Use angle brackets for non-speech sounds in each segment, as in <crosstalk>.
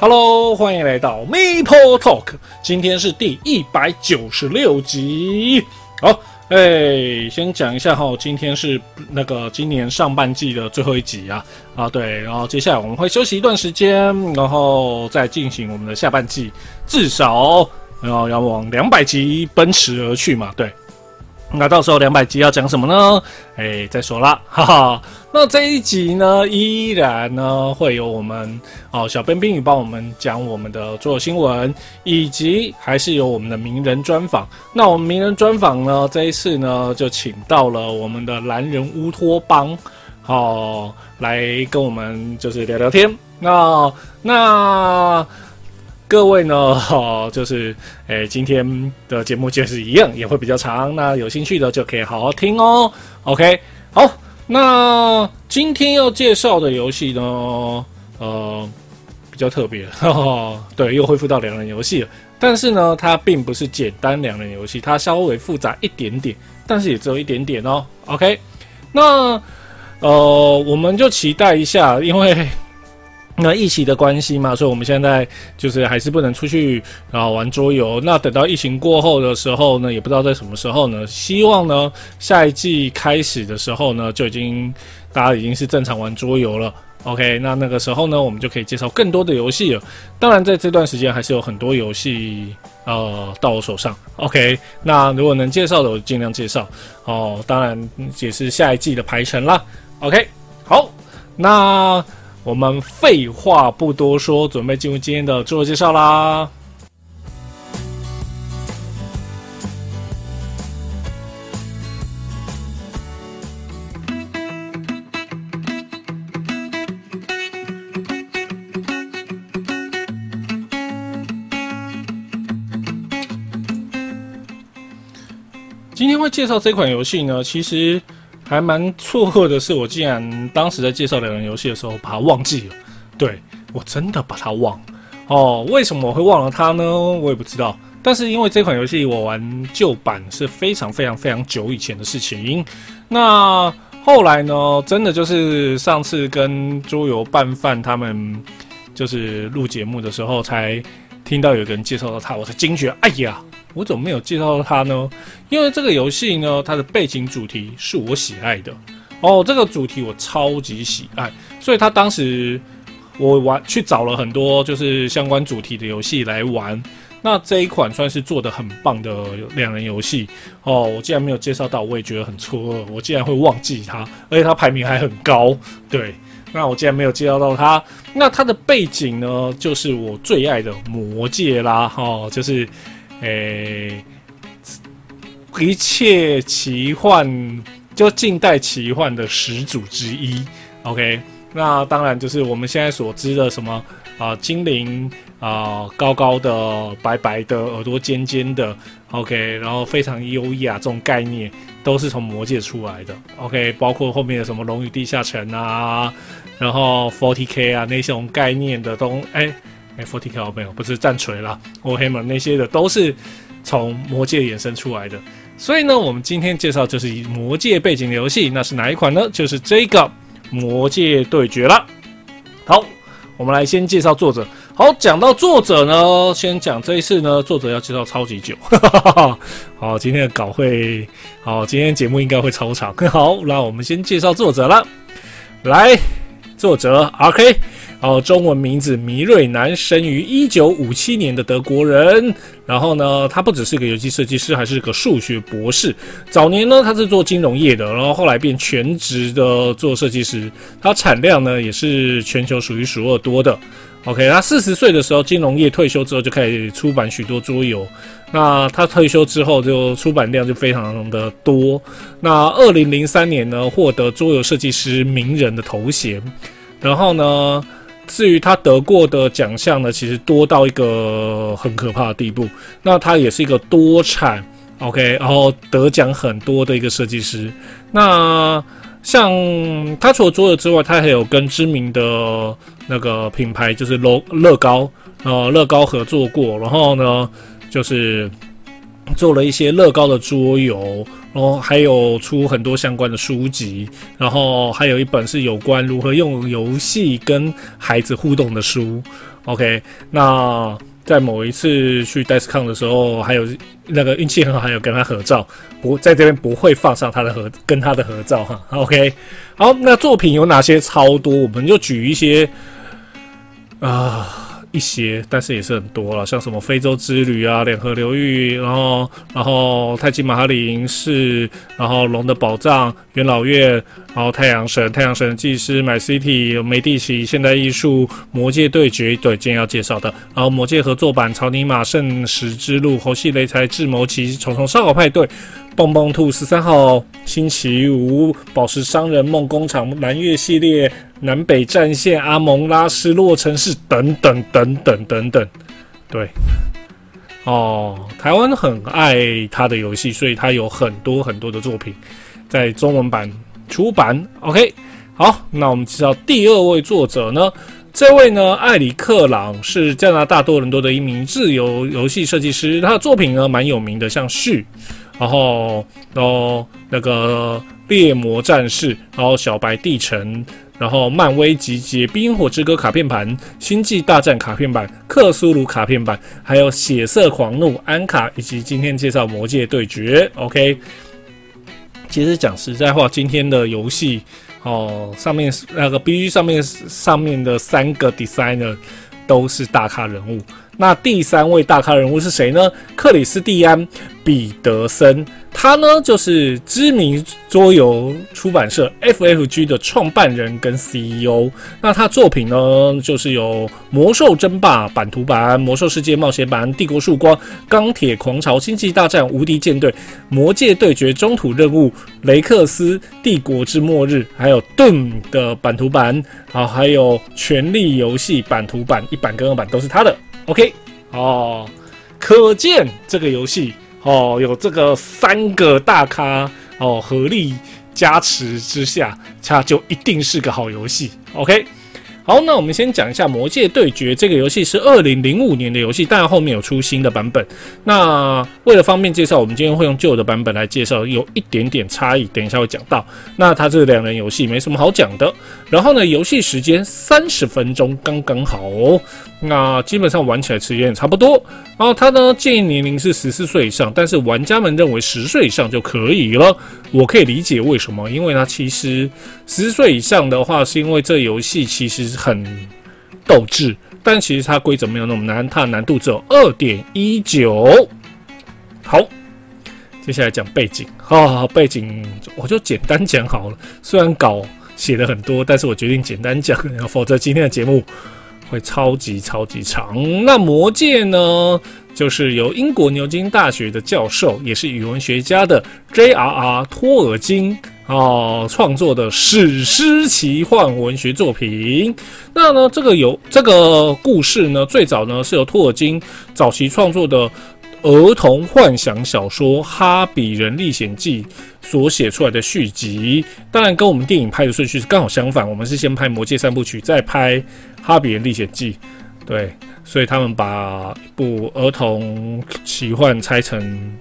Hello，欢迎来到 Maple Talk，今天是第一百九十六集。好，哎，先讲一下哈，今天是那个今年上半季的最后一集啊啊，对，然后接下来我们会休息一段时间，然后再进行我们的下半季，至少然后要往两百集奔驰而去嘛，对。那到时候两百集要讲什么呢？哎，再说啦，<laughs> 哈哈。那这一集呢，依然呢会有我们哦小编冰雨帮我们讲我们的所有新闻，以及还是有我们的名人专访。那我们名人专访呢，这一次呢就请到了我们的蓝人乌托邦，好来跟我们就是聊聊天。那那。各位呢，哈，<laughs> 就是诶，今天的节目就是一样，也会比较长。那有兴趣的就可以好好听哦。OK，好，那今天要介绍的游戏呢，呃，比较特别，<laughs> 对，又恢复到两人游戏了。但是呢，它并不是简单两人游戏，它稍微复杂一点点，但是也只有一点点哦。OK，那呃，我们就期待一下，因为。那疫情的关系嘛，所以我们现在就是还是不能出去然后玩桌游。那等到疫情过后的时候呢，也不知道在什么时候呢。希望呢，下一季开始的时候呢，就已经大家已经是正常玩桌游了。OK，那那个时候呢，我们就可以介绍更多的游戏了。当然，在这段时间还是有很多游戏呃到我手上。OK，那如果能介绍的，我尽量介绍。哦，当然也是下一季的排程啦。OK，好，那。我们废话不多说，准备进入今天的自我介绍啦。今天会介绍这款游戏呢，其实。还蛮错愕的是，我竟然当时在介绍两人游戏的时候把它忘记了。对我真的把它忘哦。为什么我会忘了它呢？我也不知道。但是因为这款游戏我玩旧版是非常非常非常久以前的事情。那后来呢，真的就是上次跟桌游拌饭他们就是录节目的时候，才听到有个人介绍到它，我才惊觉，哎呀！我怎么没有介绍到它呢？因为这个游戏呢，它的背景主题是我喜爱的哦，这个主题我超级喜爱，所以他当时我玩去找了很多就是相关主题的游戏来玩。那这一款算是做的很棒的两人游戏哦，我竟然没有介绍到，我也觉得很错愕，我竟然会忘记它，而且它排名还很高。对，那我竟然没有介绍到它。那它的背景呢，就是我最爱的魔界啦，哈，就是。诶，一切奇幻就近代奇幻的始祖之一。OK，那当然就是我们现在所知的什么啊，精灵啊，高高的、白白的、耳朵尖尖的。OK，然后非常优雅，这种概念都是从魔界出来的。OK，包括后面的什么龙与地下城啊，然后 Forty K 啊那些种概念的东，哎。Forty K 没有，不是战锤啦，Warhammer 那些的都是从魔界衍生出来的。所以呢，我们今天介绍就是以魔界背景的游戏，那是哪一款呢？就是这个魔界对决了。好，我们来先介绍作者。好，讲到作者呢，先讲这一次呢，作者要介绍超级久。<laughs> 好，今天的稿会，好，今天节目应该会超长。<laughs> 好，那我们先介绍作者了。来，作者哦，中文名字米瑞南，生于一九五七年的德国人。然后呢，他不只是个游戏设计师，还是个数学博士。早年呢，他是做金融业的，然后后来变全职的做设计师。他产量呢，也是全球数一数二多的。OK，他四十岁的时候，金融业退休之后，就开始出版许多桌游。那他退休之后，就出版量就非常的多。那二零零三年呢，获得桌游设计师名人的头衔。然后呢？至于他得过的奖项呢，其实多到一个很可怕的地步。那他也是一个多产，OK，然后得奖很多的一个设计师。那像他除了桌游之外，他还有跟知名的那个品牌，就是乐乐高，呃，乐高合作过。然后呢，就是做了一些乐高的桌游，然后还有出很多相关的书籍，然后还有一本是有关如何用游戏跟孩子互动的书。OK，那在某一次去 d i s c o n 的时候，还有那个运气很好，还有跟他合照，不在这边不会放上他的合跟他的合照哈。OK，好，那作品有哪些？超多，我们就举一些啊。一些，但是也是很多了，像什么非洲之旅啊、两河流域，然后然后泰姬玛哈里营室，然后龙的宝藏、元老院，然后太阳神、太阳神祭司、My City、梅蒂奇、现代艺术、魔界对决，对，今天要介绍的，然后魔界合作版、草泥马、圣石之路、猴戏雷财、智谋奇、虫虫烧烤派对。蹦蹦兔十三号星期五，宝石商人梦工厂南越系列南北战线阿蒙拉斯洛城市等等等等等等，对，哦，台湾很爱他的游戏，所以他有很多很多的作品在中文版出版。OK，好，那我们介绍第二位作者呢，这位呢，艾里克朗是加拿大多伦多的一名自由游戏设计师，他的作品呢蛮有名的，像序。然后，然后那个猎魔战士，然后小白地城，然后漫威集结冰火之歌卡片版，星际大战卡片版，克苏鲁卡片版，还有血色狂怒安卡，以及今天介绍魔界对决。OK，其实讲实在话，今天的游戏哦，上面那个 B 上面上面的三个 designer 都是大咖人物。那第三位大咖人物是谁呢？克里斯蒂安·彼得森，他呢就是知名桌游出版社 FFG 的创办人跟 CEO。那他作品呢，就是有《魔兽争霸》版图版、《魔兽世界冒险版》、《帝国曙光》、《钢铁狂潮》、《星际大战》、《无敌舰队》、《魔界对决》、中土任务、《雷克斯帝国之末日》，还有《盾》的版图版，啊，还有《权力游戏》版图版一版跟二版都是他的。OK，哦，可见这个游戏哦，有这个三个大咖哦合力加持之下，它就一定是个好游戏。OK。好，那我们先讲一下《魔界对决》这个游戏是二零零五年的游戏，但后面有出新的版本。那为了方便介绍，我们今天会用旧的版本来介绍，有一点点差异，等一下会讲到。那它这两人游戏没什么好讲的。然后呢，游戏时间三十分钟刚刚好哦。那基本上玩起来时间也差不多。然后它呢建议年龄是十四岁以上，但是玩家们认为十岁以上就可以了。我可以理解为什么，因为它其实十岁以上的话，是因为这游戏其实很斗志，但其实它规则没有那么难，它的难度只有二点一九。好，接下来讲背景啊，背景我就简单讲好了。虽然稿写的很多，但是我决定简单讲，否则今天的节目会超级超级长。那魔戒呢？就是由英国牛津大学的教授，也是语文学家的 J.R.R. 托尔金哦创作的史诗奇幻文学作品。那呢，这个有这个故事呢，最早呢是由托尔金早期创作的儿童幻想小说《哈比人历险记》所写出来的续集。当然，跟我们电影拍的顺序是刚好相反，我们是先拍《魔戒三部曲》，再拍《哈比人历险记》。对。所以他们把一部儿童奇幻拆成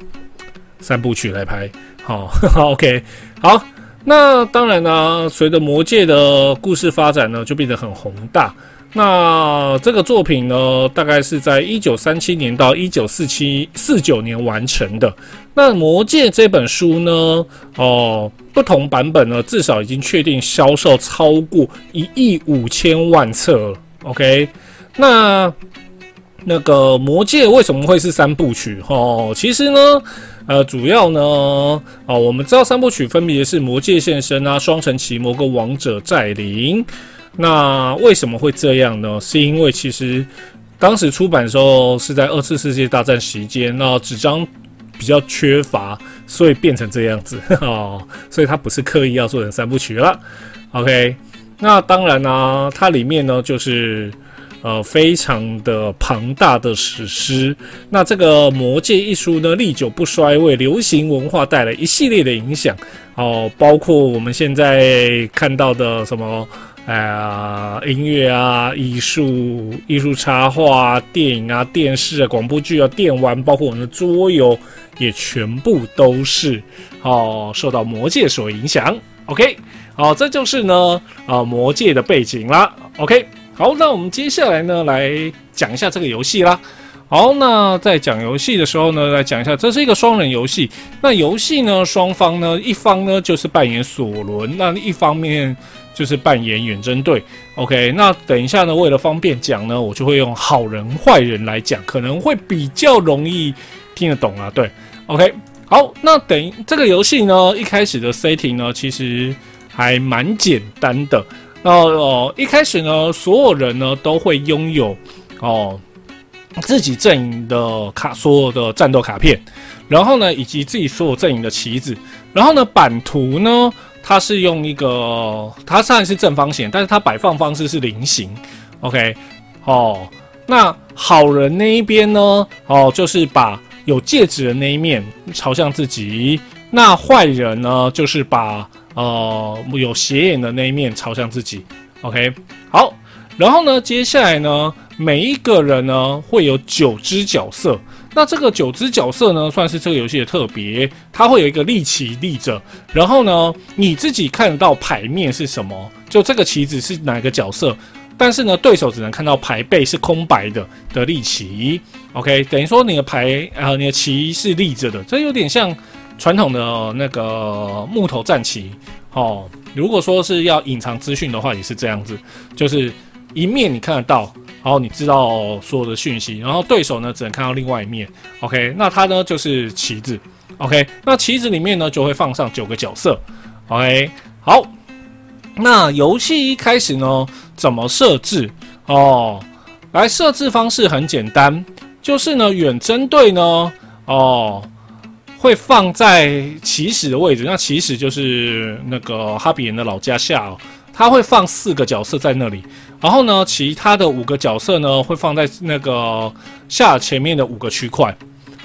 三部曲来拍，好，<laughs> OK，好。那当然呢，随着魔界的故事发展呢，就变得很宏大。那这个作品呢，大概是在一九三七年到一九四七四九年完成的。那魔戒这本书呢，哦，不同版本呢，至少已经确定销售超过一亿五千万册了。OK。那那个魔戒为什么会是三部曲？哦，其实呢，呃，主要呢，哦，我们知道三部曲分别是魔戒现身啊、双城奇魔跟王者再临。那为什么会这样呢？是因为其实当时出版的时候是在二次世界大战期间，那纸张比较缺乏，所以变成这样子 <laughs> 哦。所以它不是刻意要做成三部曲了。OK，那当然呢，它里面呢就是。呃，非常的庞大的史诗。那这个《魔戒》一书呢，历久不衰，为流行文化带来一系列的影响。哦，包括我们现在看到的什么，啊音乐啊、艺术、艺术插画、电影啊、电视啊、广播剧啊、电玩，包括我们的桌游，也全部都是哦受到魔界所影响。OK，好，这就是呢啊魔界的背景啦。OK，好，那我们接下来呢来讲一下这个游戏啦。好，那在讲游戏的时候呢，来讲一下，这是一个双人游戏。那游戏呢，双方呢，一方呢就是扮演索伦，那一方面就是扮演远征队。OK，那等一下呢，为了方便讲呢，我就会用好人坏人来讲，可能会比较容易听得懂啊。对，OK，好，那等这个游戏呢，一开始的 setting 呢，其实还蛮简单的。那哦，一开始呢，所有人呢都会拥有哦。自己阵营的卡，所有的战斗卡片，然后呢，以及自己所有阵营的旗子，然后呢，版图呢，它是用一个，它虽然是正方形，但是它摆放方式是菱形。OK，哦，那好人那一边呢，哦，就是把有戒指的那一面朝向自己，那坏人呢，就是把呃有斜眼的那一面朝向自己。OK，好，然后呢，接下来呢。每一个人呢会有九只角色，那这个九只角色呢算是这个游戏的特别，它会有一个立旗立着，然后呢你自己看得到牌面是什么，就这个旗子是哪个角色，但是呢对手只能看到牌背是空白的的立旗，OK，等于说你的牌呃你的旗是立着的，这有点像传统的那个木头战旗哦。如果说是要隐藏资讯的话，也是这样子，就是一面你看得到。然后你知道所有的讯息，然后对手呢只能看到另外一面。OK，那它呢就是旗子。OK，那旗子里面呢就会放上九个角色。OK，好，那游戏一开始呢怎么设置？哦，来设置方式很简单，就是呢远征队呢哦会放在起始的位置，那起始就是那个哈比人的老家下哦。他会放四个角色在那里，然后呢，其他的五个角色呢会放在那个下前面的五个区块。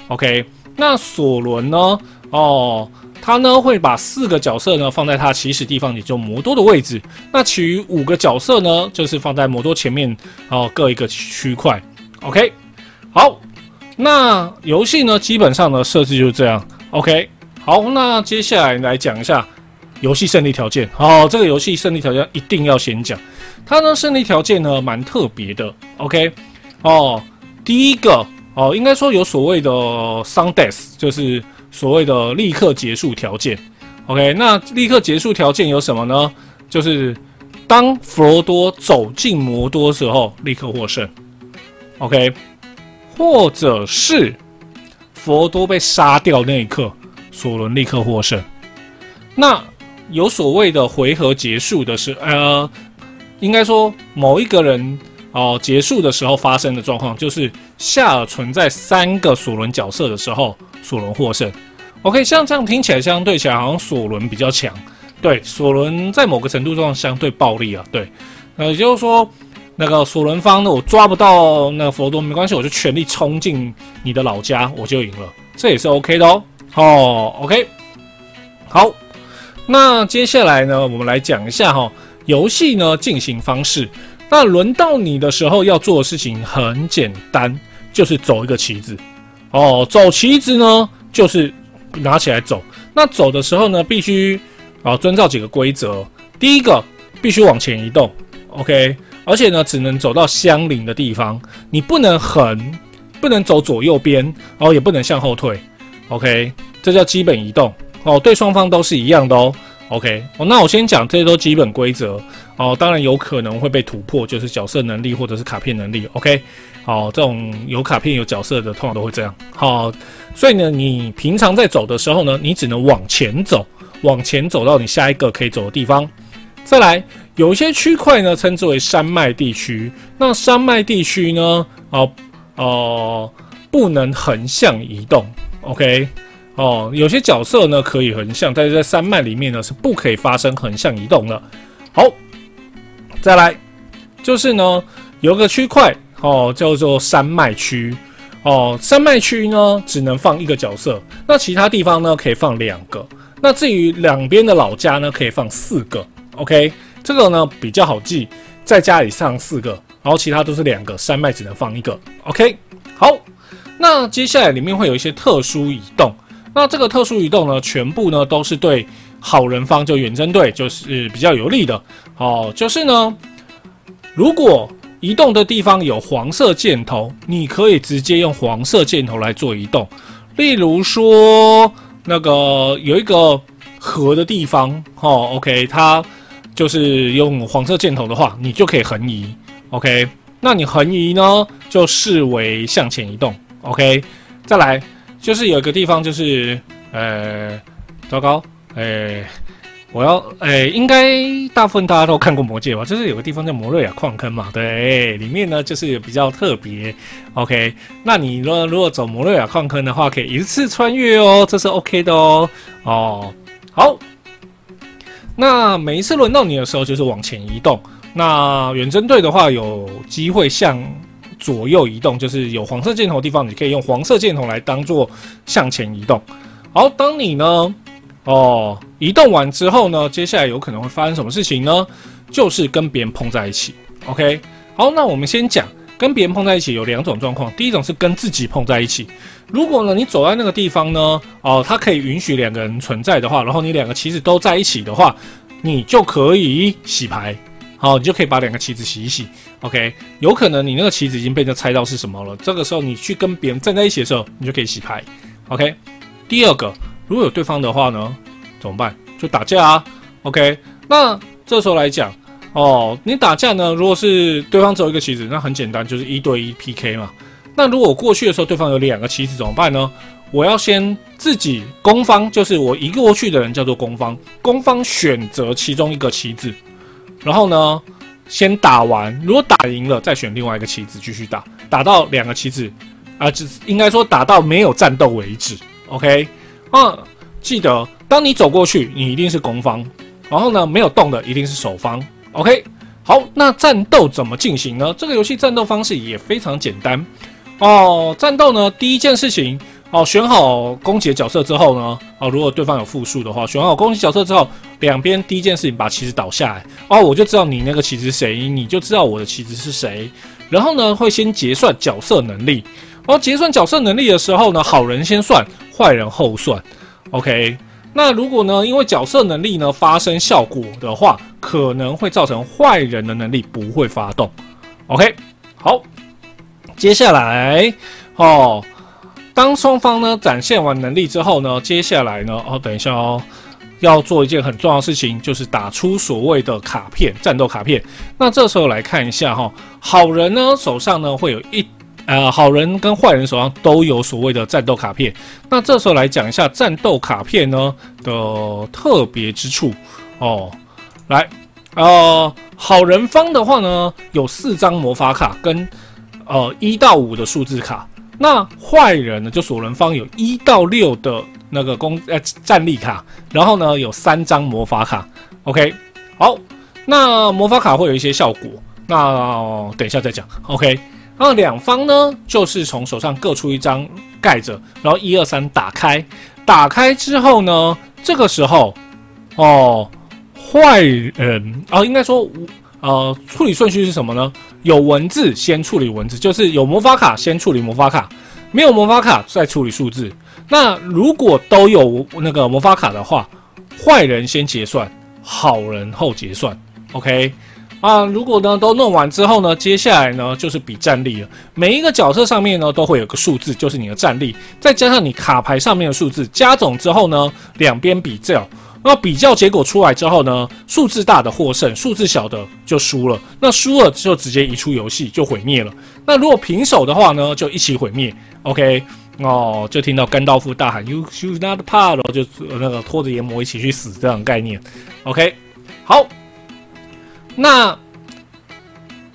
OK，那索伦呢？哦，他呢会把四个角色呢放在他起始地方，也就魔多的位置。那其余五个角色呢，就是放在魔多前面，哦，各一个区块。OK，好，那游戏呢基本上呢设置就是这样。OK，好，那接下来来讲一下。游戏胜利条件，好，这个游戏胜利条件一定要先讲。它呢，胜利条件呢蛮特别的。OK，哦，第一个哦，应该说有所谓的 Sundeath，就是所谓的立刻结束条件。OK，那立刻结束条件有什么呢？就是当弗罗多走进魔多时候，立刻获胜。OK，或者是佛罗多被杀掉那一刻，索伦立刻获胜。那有所谓的回合结束的是，呃，应该说某一个人哦结束的时候发生的状况，就是夏尔存在三个索伦角色的时候，索伦获胜。OK，像这样听起来相对起来好像索伦比较强，对，索伦在某个程度上相对暴力啊，对，呃，也就是说那个索伦方呢，我抓不到那个佛多没关系，我就全力冲进你的老家，我就赢了，这也是 OK 的哦。哦，OK，好。那接下来呢，我们来讲一下哈，游戏呢进行方式。那轮到你的时候要做的事情很简单，就是走一个棋子。哦，走棋子呢，就是拿起来走。那走的时候呢，必须啊遵照几个规则。第一个，必须往前移动，OK，而且呢，只能走到相邻的地方，你不能横，不能走左右边，然后也不能向后退，OK，这叫基本移动。哦，对双方都是一样的哦。OK，哦，那我先讲这些都基本规则哦。当然有可能会被突破，就是角色能力或者是卡片能力。OK，好，这种有卡片有角色的通常都会这样。好，所以呢，你平常在走的时候呢，你只能往前走，往前走到你下一个可以走的地方。再来，有一些区块呢，称之为山脉地区。那山脉地区呢，哦哦，不能横向移动。OK。哦，有些角色呢可以横向，但是在山脉里面呢是不可以发生横向移动的。好，再来就是呢有个区块哦叫做山脉区哦，山脉区呢只能放一个角色，那其他地方呢可以放两个。那至于两边的老家呢可以放四个。OK，这个呢比较好记，在家里上四个，然后其他都是两个，山脉只能放一个。OK，好，那接下来里面会有一些特殊移动，那这个特殊移动呢，全部呢都是对好人方就远征队就是比较有利的。哦，就是呢，如果移动的地方有黄色箭头，你可以直接用黄色箭头来做移动。例如说，那个有一个河的地方，哦，OK，它就是用黄色箭头的话，你就可以横移，OK。那你横移呢，就视为向前移动，OK。再来，就是有一个地方，就是呃，糟糕，诶。我要诶，应该大部分大家都看过《魔戒》吧？就是有个地方叫摩瑞亚矿坑嘛，对，里面呢就是比较特别。OK，那你呢如果走摩瑞亚矿坑的话，可以一次穿越哦，这是 OK 的哦。哦，好，那每一次轮到你的时候，就是往前移动。那远征队的话，有机会向左右移动，就是有黄色箭头的地方，你可以用黄色箭头来当做向前移动。好，当你呢？哦，移动完之后呢，接下来有可能会发生什么事情呢？就是跟别人碰在一起。OK，好，那我们先讲跟别人碰在一起有两种状况。第一种是跟自己碰在一起。如果呢你走在那个地方呢，哦，它可以允许两个人存在的话，然后你两个棋子都在一起的话，你就可以洗牌。好，你就可以把两个棋子洗一洗。OK，有可能你那个棋子已经被人猜到是什么了，这个时候你去跟别人站在一起的时候，你就可以洗牌。OK，第二个。如果有对方的话呢，怎么办？就打架啊。OK，那这时候来讲，哦，你打架呢，如果是对方只有一个棋子，那很简单，就是一对一 PK 嘛。那如果过去的时候对方有两个棋子怎么办呢？我要先自己攻方，就是我一过去的人叫做攻方，攻方选择其中一个棋子，然后呢，先打完，如果打赢了，再选另外一个棋子继续打，打到两个棋子啊，只应该说打到没有战斗为止。OK。啊，记得，当你走过去，你一定是攻方，然后呢，没有动的一定是守方。OK，好，那战斗怎么进行呢？这个游戏战斗方式也非常简单哦。战斗呢，第一件事情哦，选好攻击角色之后呢，哦，如果对方有复数的话，选好攻击角色之后，两边第一件事情把棋子倒下来哦，我就知道你那个棋子是谁，你就知道我的棋子是谁。然后呢，会先结算角色能力。哦结算角色能力的时候呢，好人先算，坏人后算。OK，那如果呢，因为角色能力呢发生效果的话，可能会造成坏人的能力不会发动。OK，好，接下来哦，当双方呢展现完能力之后呢，接下来呢，哦，等一下哦，要做一件很重要的事情，就是打出所谓的卡片，战斗卡片。那这时候来看一下哈，好人呢手上呢会有一。呃，好人跟坏人手上都有所谓的战斗卡片。那这时候来讲一下战斗卡片呢的特别之处哦。来，呃，好人方的话呢，有四张魔法卡跟呃一到五的数字卡。那坏人呢，就索伦方有一到六的那个攻呃战力卡，然后呢有三张魔法卡。OK，好，那魔法卡会有一些效果，那等一下再讲。OK。那两方呢，就是从手上各出一张盖着，然后一二三打开，打开之后呢，这个时候，哦，坏人哦，应该说，呃，处理顺序是什么呢？有文字先处理文字，就是有魔法卡先处理魔法卡，没有魔法卡再处理数字。那如果都有那个魔法卡的话，坏人先结算，好人后结算。OK。啊，如果呢都弄完之后呢，接下来呢就是比战力了。每一个角色上面呢都会有个数字，就是你的战力，再加上你卡牌上面的数字，加总之后呢，两边比较。那比较结果出来之后呢，数字大的获胜，数字小的就输了。那输了就直接移出游戏，就毁灭了。那如果平手的话呢，就一起毁灭。OK，哦，就听到甘道夫大喊 “You should not part”，就那个拖着炎魔一起去死这样概念。OK，好。那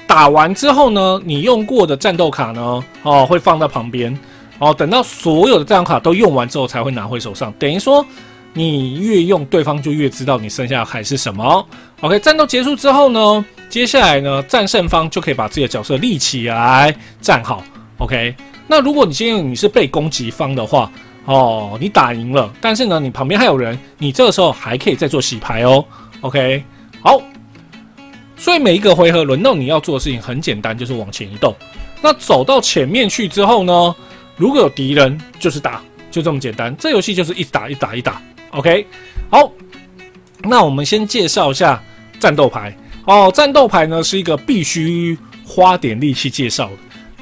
打完之后呢？你用过的战斗卡呢？哦，会放在旁边。哦，等到所有的战斗卡都用完之后，才会拿回手上。等于说，你越用，对方就越知道你剩下的还是什么。OK，战斗结束之后呢？接下来呢？战胜方就可以把自己的角色立起来，站好。OK，那如果你今天你是被攻击方的话，哦，你打赢了，但是呢，你旁边还有人，你这个时候还可以再做洗牌哦。OK，好。所以每一个回合轮到你要做的事情很简单，就是往前移动。那走到前面去之后呢，如果有敌人，就是打，就这么简单。这游戏就是一打，一打，一打。OK，好，那我们先介绍一下战斗牌哦。战斗牌呢是一个必须花点力气介绍的。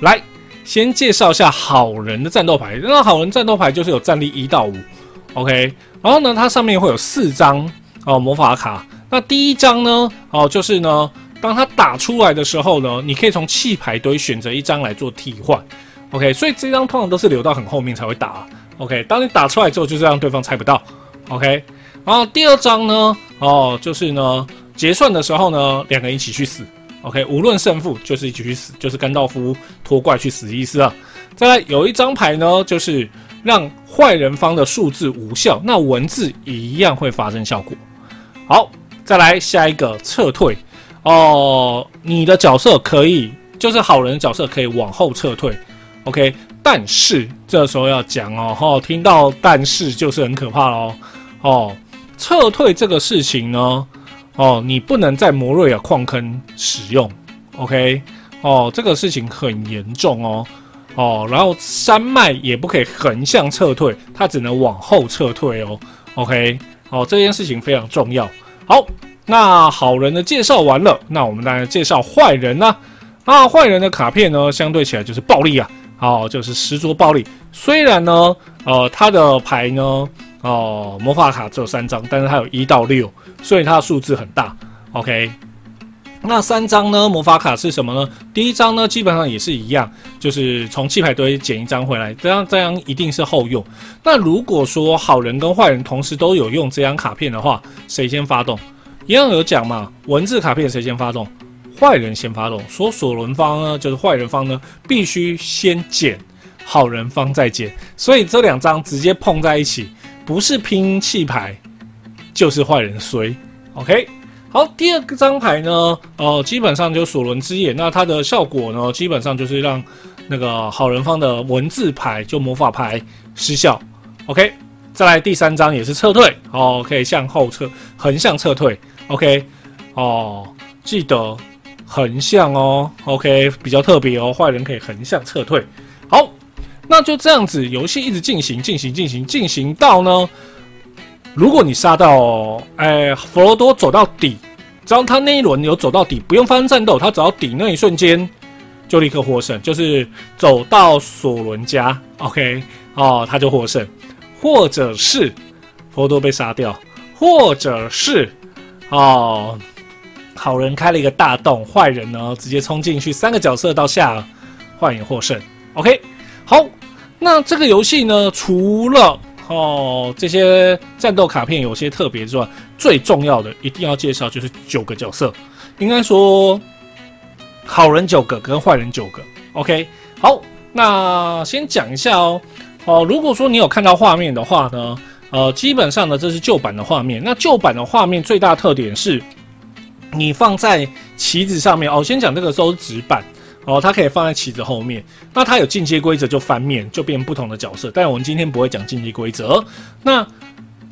来，先介绍一下好人的战斗牌。那好人战斗牌就是有战力一到五，OK。然后呢，它上面会有四张哦魔法卡。那第一张呢，哦就是呢，当它打出来的时候呢，你可以从弃牌堆选择一张来做替换，OK。所以这张通常都是留到很后面才会打，OK。当你打出来之后，就是让对方猜不到，OK。然后第二张呢，哦就是呢，结算的时候呢，两个人一起去死。OK，无论胜负就是一起去死，就是甘道夫拖怪去死的意思啊。再来有一张牌呢，就是让坏人方的数字无效，那文字一样会发生效果。好，再来下一个撤退哦，你的角色可以就是好人角色可以往后撤退。OK，但是这时候要讲哦，哈，听到但是就是很可怕喽。哦，撤退这个事情呢。哦，你不能在摩瑞亚矿坑使用，OK？哦，这个事情很严重哦，哦，然后山脉也不可以横向撤退，它只能往后撤退哦，OK？哦，这件事情非常重要。好，那好人的介绍完了，那我们来介绍坏人呢？啊，坏人的卡片呢，相对起来就是暴力啊，哦，就是十足暴力。虽然呢，呃，他的牌呢。哦，魔法卡只有三张，但是它有一到六，所以它的数字很大。OK，那三张呢？魔法卡是什么呢？第一张呢，基本上也是一样，就是从弃牌堆捡一张回来，这样这样一定是后用。那如果说好人跟坏人同时都有用这张卡片的话，谁先发动？一样有讲嘛？文字卡片谁先发动？坏人先发动。说索伦方呢，就是坏人方呢，必须先捡，好人方再捡，所以这两张直接碰在一起。不是拼气牌，就是坏人衰。OK，好，第二个张牌呢，呃，基本上就索伦之眼。那它的效果呢，基本上就是让那个好人方的文字牌就魔法牌失效。OK，再来第三张也是撤退，哦，可以向后撤，横向撤退。OK，哦，记得横向哦。OK，比较特别哦，坏人可以横向撤退。好。那就这样子，游戏一直进行，进行，进行，进行到呢，如果你杀到，哎，佛罗多走到底，只要他那一轮有走到底，不用发生战斗，他走到底那一瞬间就立刻获胜，就是走到索伦家，OK，哦，他就获胜，或者是佛罗多被杀掉，或者是哦，好人开了一个大洞，坏人呢直接冲进去，三个角色到下，坏人获胜，OK，好。那这个游戏呢，除了哦这些战斗卡片有些特别之外，最重要的一定要介绍就是九个角色，应该说好人九个跟坏人九个。OK，好，那先讲一下哦。哦，如果说你有看到画面的话呢，呃，基本上呢这是旧版的画面。那旧版的画面最大特点是，你放在旗子上面哦。先讲这个都是纸板。哦，它可以放在旗子后面。那它有进阶规则，就翻面，就变不同的角色。但我们今天不会讲进阶规则。那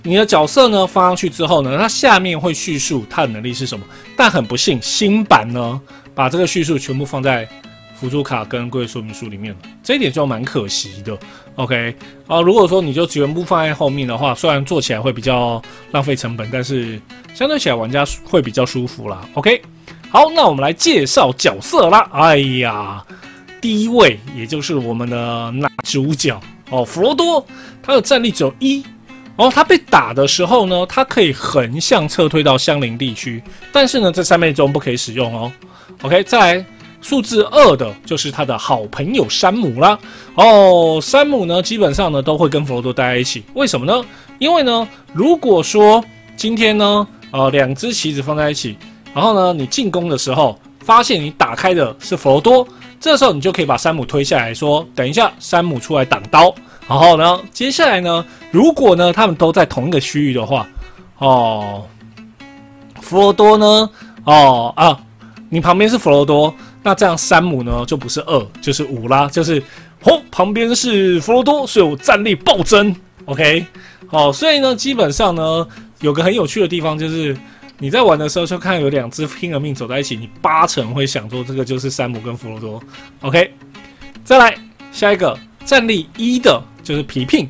你的角色呢，放上去之后呢，它下面会叙述它的能力是什么。但很不幸，新版呢，把这个叙述全部放在辅助卡跟规则说明书里面了。这一点就蛮可惜的。OK，啊，如果说你就全部放在后面的话，虽然做起来会比较浪费成本，但是相对起来玩家会比较舒服啦。OK。好，那我们来介绍角色啦。哎呀，第一位也就是我们的男主角哦，弗罗多，他的战力只有一哦。他被打的时候呢，他可以横向撤退到相邻地区，但是呢，在三倍中不可以使用哦。OK，再来数字二的就是他的好朋友山姆啦。哦，山姆呢，基本上呢都会跟弗罗多待在一起。为什么呢？因为呢，如果说今天呢，呃，两只棋子放在一起。然后呢，你进攻的时候发现你打开的是佛罗多，这时候你就可以把山姆推下来说：“等一下，山姆出来挡刀。”然后呢，接下来呢，如果呢他们都在同一个区域的话，哦，佛罗多呢，哦啊，你旁边是佛罗多，那这样山姆呢就不是二就是五啦，就是哦旁边是佛罗多，所以我战力暴增。OK，好，所以呢基本上呢有个很有趣的地方就是。你在玩的时候就看有两只拼了命走在一起，你八成会想说这个就是山姆跟弗罗多。OK，再来下一个战力一的就是皮聘，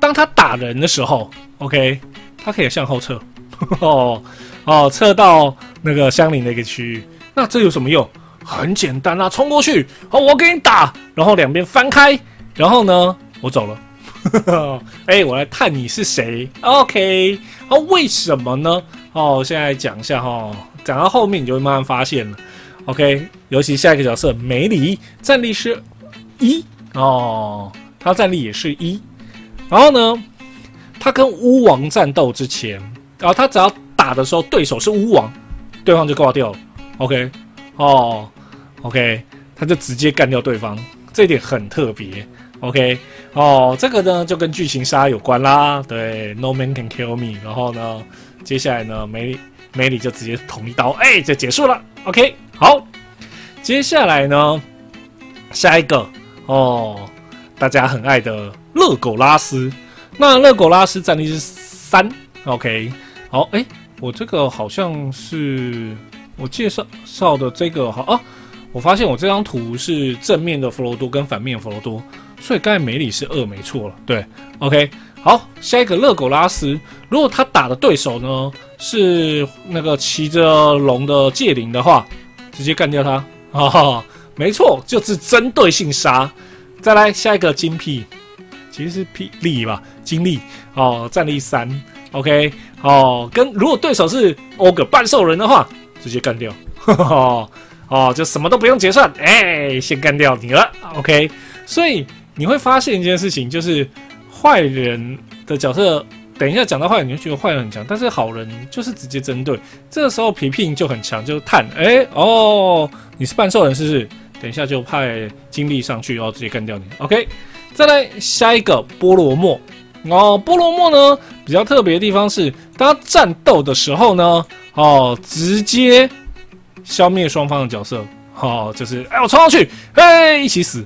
当他打人的时候，OK，他可以向后撤，<laughs> 哦哦，撤到那个相邻的一个区域。那这有什么用？很简单啊，冲过去，好，我给你打，然后两边翻开，然后呢，我走了。<laughs> 哎，我来探你是谁？OK，哦，为什么呢？哦，现在讲一下哈，讲到后面你就会慢慢发现了。OK，尤其下一个角色梅里，战力是一哦，他战力也是一。然后呢，他跟巫王战斗之前，然后他只要打的时候对手是巫王，对方就挂掉了。OK，哦，OK，他就直接干掉对方，这一点很特别。OK，哦，这个呢就跟剧情杀有关啦。对，No man can kill me。然后呢，接下来呢，梅里梅里就直接捅一刀，哎，就结束了。OK，好，接下来呢，下一个哦，大家很爱的热狗拉斯。那热狗拉斯战力是三。OK，好，哎，我这个好像是我介绍绍的这个好啊。我发现我这张图是正面的弗罗多跟反面弗罗多。所以刚才梅里是二没错了，对，OK，好，下一个勒狗拉斯，如果他打的对手呢是那个骑着龙的戒灵的话，直接干掉他，哈哈，没错，就是针对性杀。再来下一个金币，其实是霹雳吧，金力哦，战力三，OK，哦，跟如果对手是欧格半兽人的话，直接干掉，哈哈哦，就什么都不用结算，哎，先干掉你了，OK，所以。你会发现一件事情，就是坏人的角色，等一下讲到坏人，你就觉得坏人很强，但是好人就是直接针对。这个时候皮皮就很强，就探，哎，哦，你是半兽人，是不是？等一下就派精力上去，然后直接干掉你。OK，再来下一个菠萝莫。哦，菠萝莫呢比较特别的地方是，当他战斗的时候呢，哦，直接消灭双方的角色，哦，就是哎，我冲上去，嘿，一起死。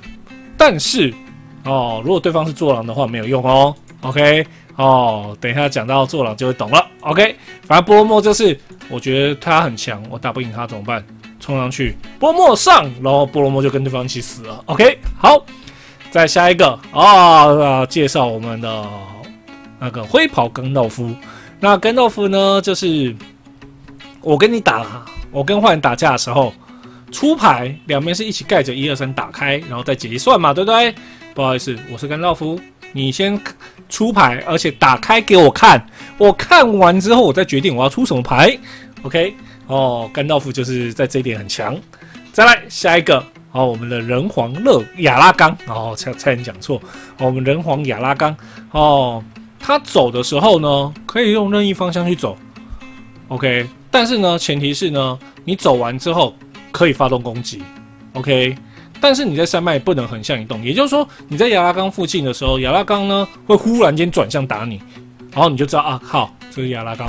但是。哦，如果对方是坐狼的话，没有用哦。OK，哦，等一下讲到坐狼就会懂了。OK，反正波罗莫就是，我觉得他很强，我打不赢他怎么办？冲上去，波罗莫上，然后波罗莫就跟对方一起死了。OK，好，再下一个啊，介绍我们的那个灰袍甘道夫。那甘道夫呢，就是我跟你打，我跟坏人打架的时候，出牌两边是一起盖着一二三打开，然后再结算嘛，对不对？不好意思，我是甘道夫，你先出牌，而且打开给我看，我看完之后，我再决定我要出什么牌。OK，哦，甘道夫就是在这一点很强。再来下一个，哦，我们的人皇勒亚拉冈，哦，差差点讲错，我们人皇亚拉冈，哦，他走的时候呢，可以用任意方向去走。OK，但是呢，前提是呢，你走完之后可以发动攻击。OK。但是你在山脉不能横向移动，也就是说你在亚拉冈附近的时候，亚拉冈呢会忽然间转向打你，然后你就知道啊，好，这是亚拉冈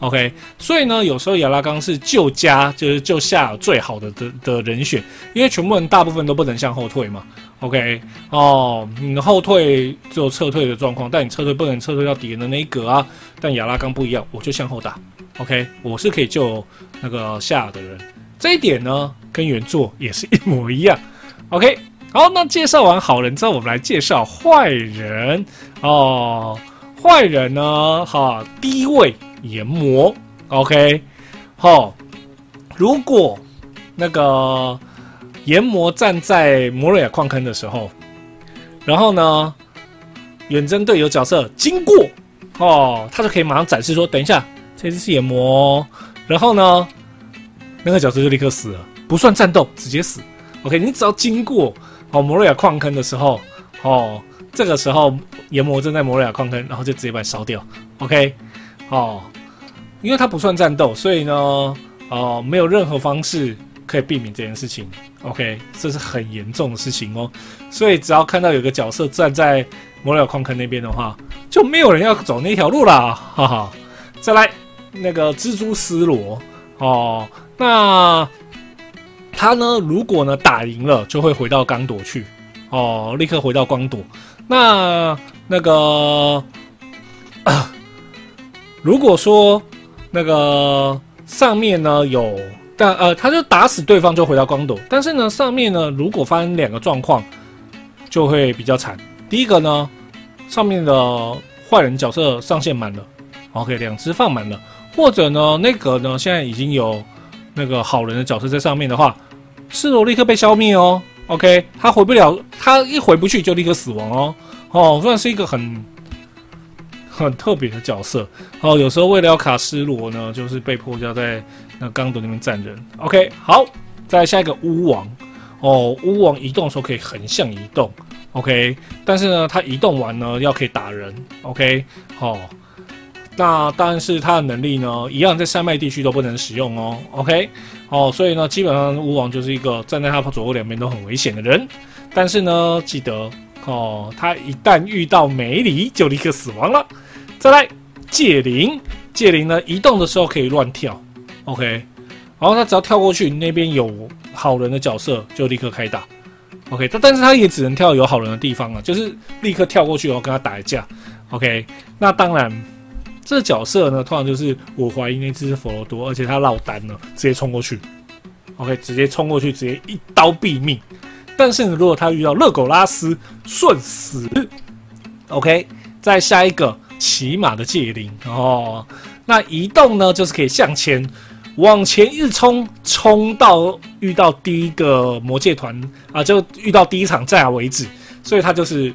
，OK。所以呢，有时候亚拉冈是救家，就是救下最好的的的人选，因为全部人大部分都不能向后退嘛，OK。哦，你后退只有撤退的状况，但你撤退不能撤退到敌人的那一格啊。但亚拉冈不一样，我就向后打，OK。我是可以救那个下的人，这一点呢跟原作也是一模一样。OK，好，那介绍完好人之后，我们来介绍坏人哦。坏人呢，哈，第一位研磨，OK，好。如果那个研磨站在摩瑞亚矿坑的时候，然后呢，远征队有角色经过，哦，他就可以马上展示说，等一下，这只是研磨，然后呢，那个角色就立刻死了，不算战斗，直接死。OK，你只要经过哦摩瑞亚矿坑的时候，哦，这个时候炎魔正在摩瑞亚矿坑，然后就直接把你烧掉。OK，哦，因为它不算战斗，所以呢，哦，没有任何方式可以避免这件事情。OK，这是很严重的事情哦。所以只要看到有个角色站在摩瑞亚矿坑那边的话，就没有人要走那条路啦。哈哈，再来那个蜘蛛丝罗，哦，那。他呢，如果呢打赢了，就会回到刚朵去，哦，立刻回到光朵。那那个，<coughs> 如果说那个上面呢有，但呃，他就打死对方就回到光朵，但是呢，上面呢如果发生两个状况，就会比较惨。第一个呢，上面的坏人角色上限满了，OK，两只放满了，或者呢，那个呢现在已经有那个好人的角色在上面的话，四罗立刻被消灭哦，OK，他回不了，他一回不去就立刻死亡哦，哦，算是一个很。很特别的角色。哦，有时候为了要卡斯罗呢，就是被迫要在那钢斗那边站人。OK，好，再下一个巫王。哦，巫王移动的时候可以横向移动，OK，但是呢，他移动完呢要可以打人，OK，好，那但是他的能力呢，一样在山脉地区都不能使用哦，OK，哦，所以呢，基本上巫王就是一个站在他左右两边都很危险的人，但是呢，记得。哦，他一旦遇到梅里，就立刻死亡了。再来，戒灵，戒灵呢，移动的时候可以乱跳，OK。然后他只要跳过去，那边有好人的角色，就立刻开打，OK。但但是他也只能跳有好人的地方啊，就是立刻跳过去，然后跟他打一架，OK。那当然，这角色呢，通常就是我怀疑那只是佛罗多，而且他落单了，直接冲过去，OK，直接冲过去，直接一刀毙命。但是如果他遇到热狗拉斯，瞬死。OK，再下一个骑马的戒灵哦。那移动呢，就是可以向前往前一冲，冲到遇到第一个魔界团啊，就遇到第一场战为止。所以他就是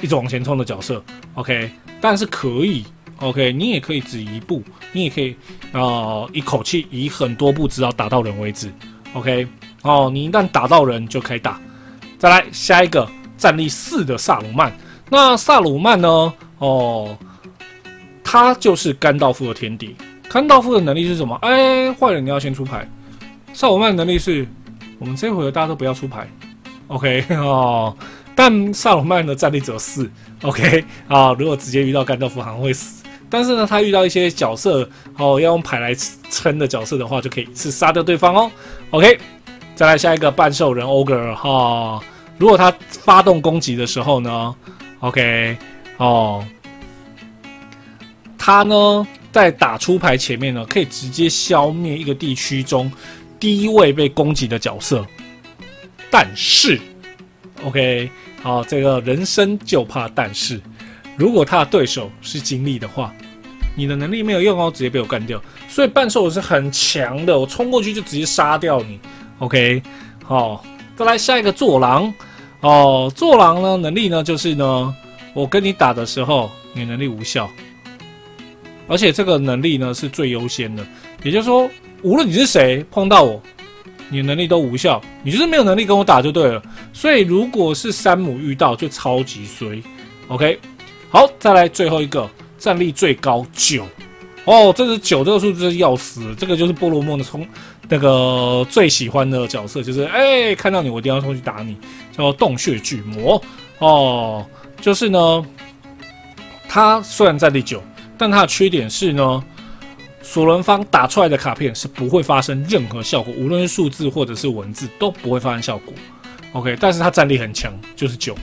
一直往前冲的角色。OK，但是可以 OK，你也可以只一步，你也可以啊一口气移很多步，直到打到人为止。OK，哦，你一旦打到人就可以打。再来下一个战力四的萨鲁曼，那萨鲁曼呢？哦，他就是甘道夫的天敌。甘道夫的能力是什么？哎，坏人你要先出牌。萨鲁曼能力是，我们这回合大家都不要出牌。OK 哦，但萨鲁曼的战力只有四。OK 啊，如果直接遇到甘道夫，好像会死。但是呢，他遇到一些角色哦，要用牌来撑的角色的话，就可以一次杀掉对方哦。OK。再来下一个半兽人 ogre 哈，如果他发动攻击的时候呢，OK 哦，他呢在打出牌前面呢，可以直接消灭一个地区中第一位被攻击的角色。但是，OK 好，这个人生就怕但是，如果他的对手是精力的话，你的能力没有用哦，直接被我干掉。所以半兽是很强的，我冲过去就直接杀掉你。OK，好，再来下一个坐狼哦。坐狼呢，能力呢就是呢，我跟你打的时候，你能力无效，而且这个能力呢是最优先的。也就是说，无论你是谁碰到我，你能力都无效，你就是没有能力跟我打就对了。所以如果是山姆遇到，就超级衰。OK，好，再来最后一个，战力最高九哦，这是九这个数字要死，这个就是菠萝梦的冲。那个最喜欢的角色就是，哎，看到你我一定要冲去打你，叫洞穴巨魔哦。就是呢，他虽然战力九，但他的缺点是呢，索伦方打出来的卡片是不会发生任何效果，无论是数字或者是文字都不会发生效果。OK，但是他战力很强，就是九，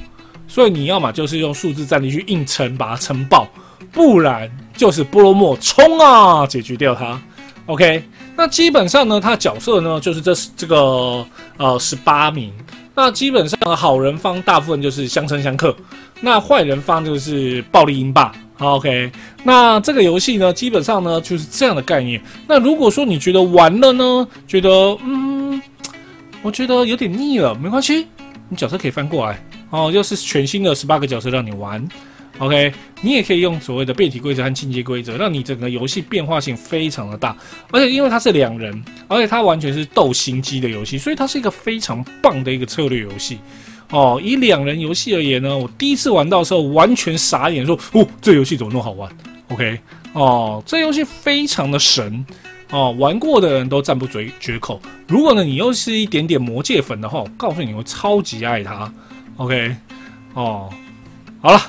所以你要么就是用数字战力去硬撑，把它撑爆，不然就是波罗莫冲啊，解决掉它。OK。那基本上呢，他角色呢就是这这个呃十八名。那基本上好人方大部分就是相生相克，那坏人方就是暴力英霸。OK，那这个游戏呢，基本上呢就是这样的概念。那如果说你觉得玩了呢，觉得嗯，我觉得有点腻了，没关系，你角色可以翻过来哦，又是全新的十八个角色让你玩。OK，你也可以用所谓的变体规则和进阶规则，让你整个游戏变化性非常的大。而且因为它是两人，而且它完全是斗心机的游戏，所以它是一个非常棒的一个策略游戏。哦，以两人游戏而言呢，我第一次玩到的时候完全傻眼，说：“哦，这游戏怎么那么好玩？”OK，哦，这游戏非常的神哦，玩过的人都赞不绝绝口。如果呢你又是一点点魔界粉的话，我告诉你，会超级爱它。OK，哦，好了。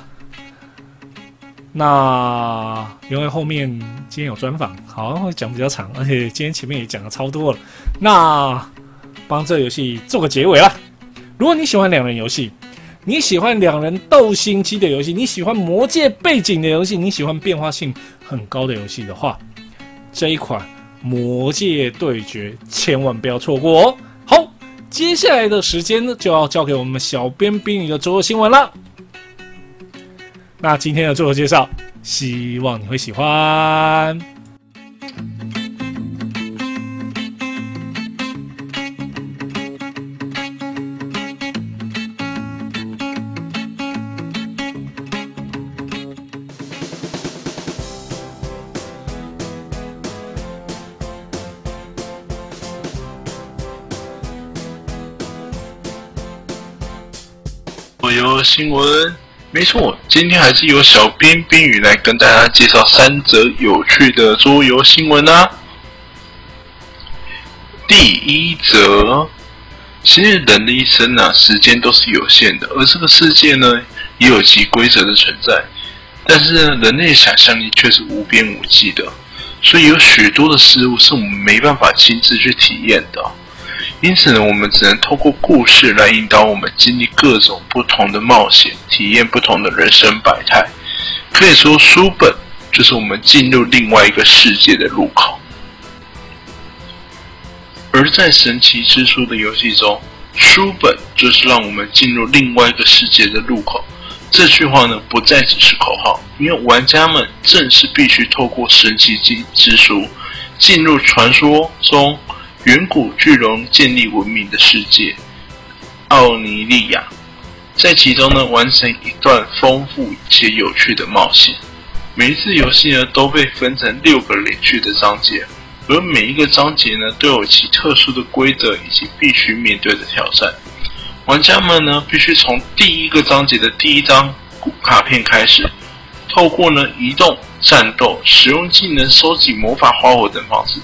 那因为后面今天有专访，好会讲比较长，而且今天前面也讲的超多了。那帮这游戏做个结尾了。如果你喜欢两人游戏，你喜欢两人斗心机的游戏，你喜欢魔界背景的游戏，你喜欢变化性很高的游戏的话，这一款魔界对决，千万不要错过哦。好，接下来的时间呢，就要交给我们小编冰雨的周日新闻了。那今天的最后介绍，希望你会喜欢。新闻，没错，今天还是由小编冰雨来跟大家介绍三则有趣的桌游新闻啊。第一则，其实人的一生啊，时间都是有限的，而这个世界呢，也有其规则的存在。但是呢，人类想象力却是无边无际的，所以有许多的事物是我们没办法亲自去体验的。因此呢，我们只能透过故事来引导我们经历各种不同的冒险，体验不同的人生百态。可以说，书本就是我们进入另外一个世界的入口。而在神奇之书的游戏中，书本就是让我们进入另外一个世界的入口。这句话呢，不再只是口号，因为玩家们正是必须透过神奇之之书，进入传说中。远古巨龙建立文明的世界，奥尼利亚，在其中呢完成一段丰富且有趣的冒险。每一次游戏呢都被分成六个连续的章节，而每一个章节呢都有其特殊的规则以及必须面对的挑战。玩家们呢必须从第一个章节的第一张卡片开始，透过呢移动、战斗、使用技能、收集魔法花火等方式。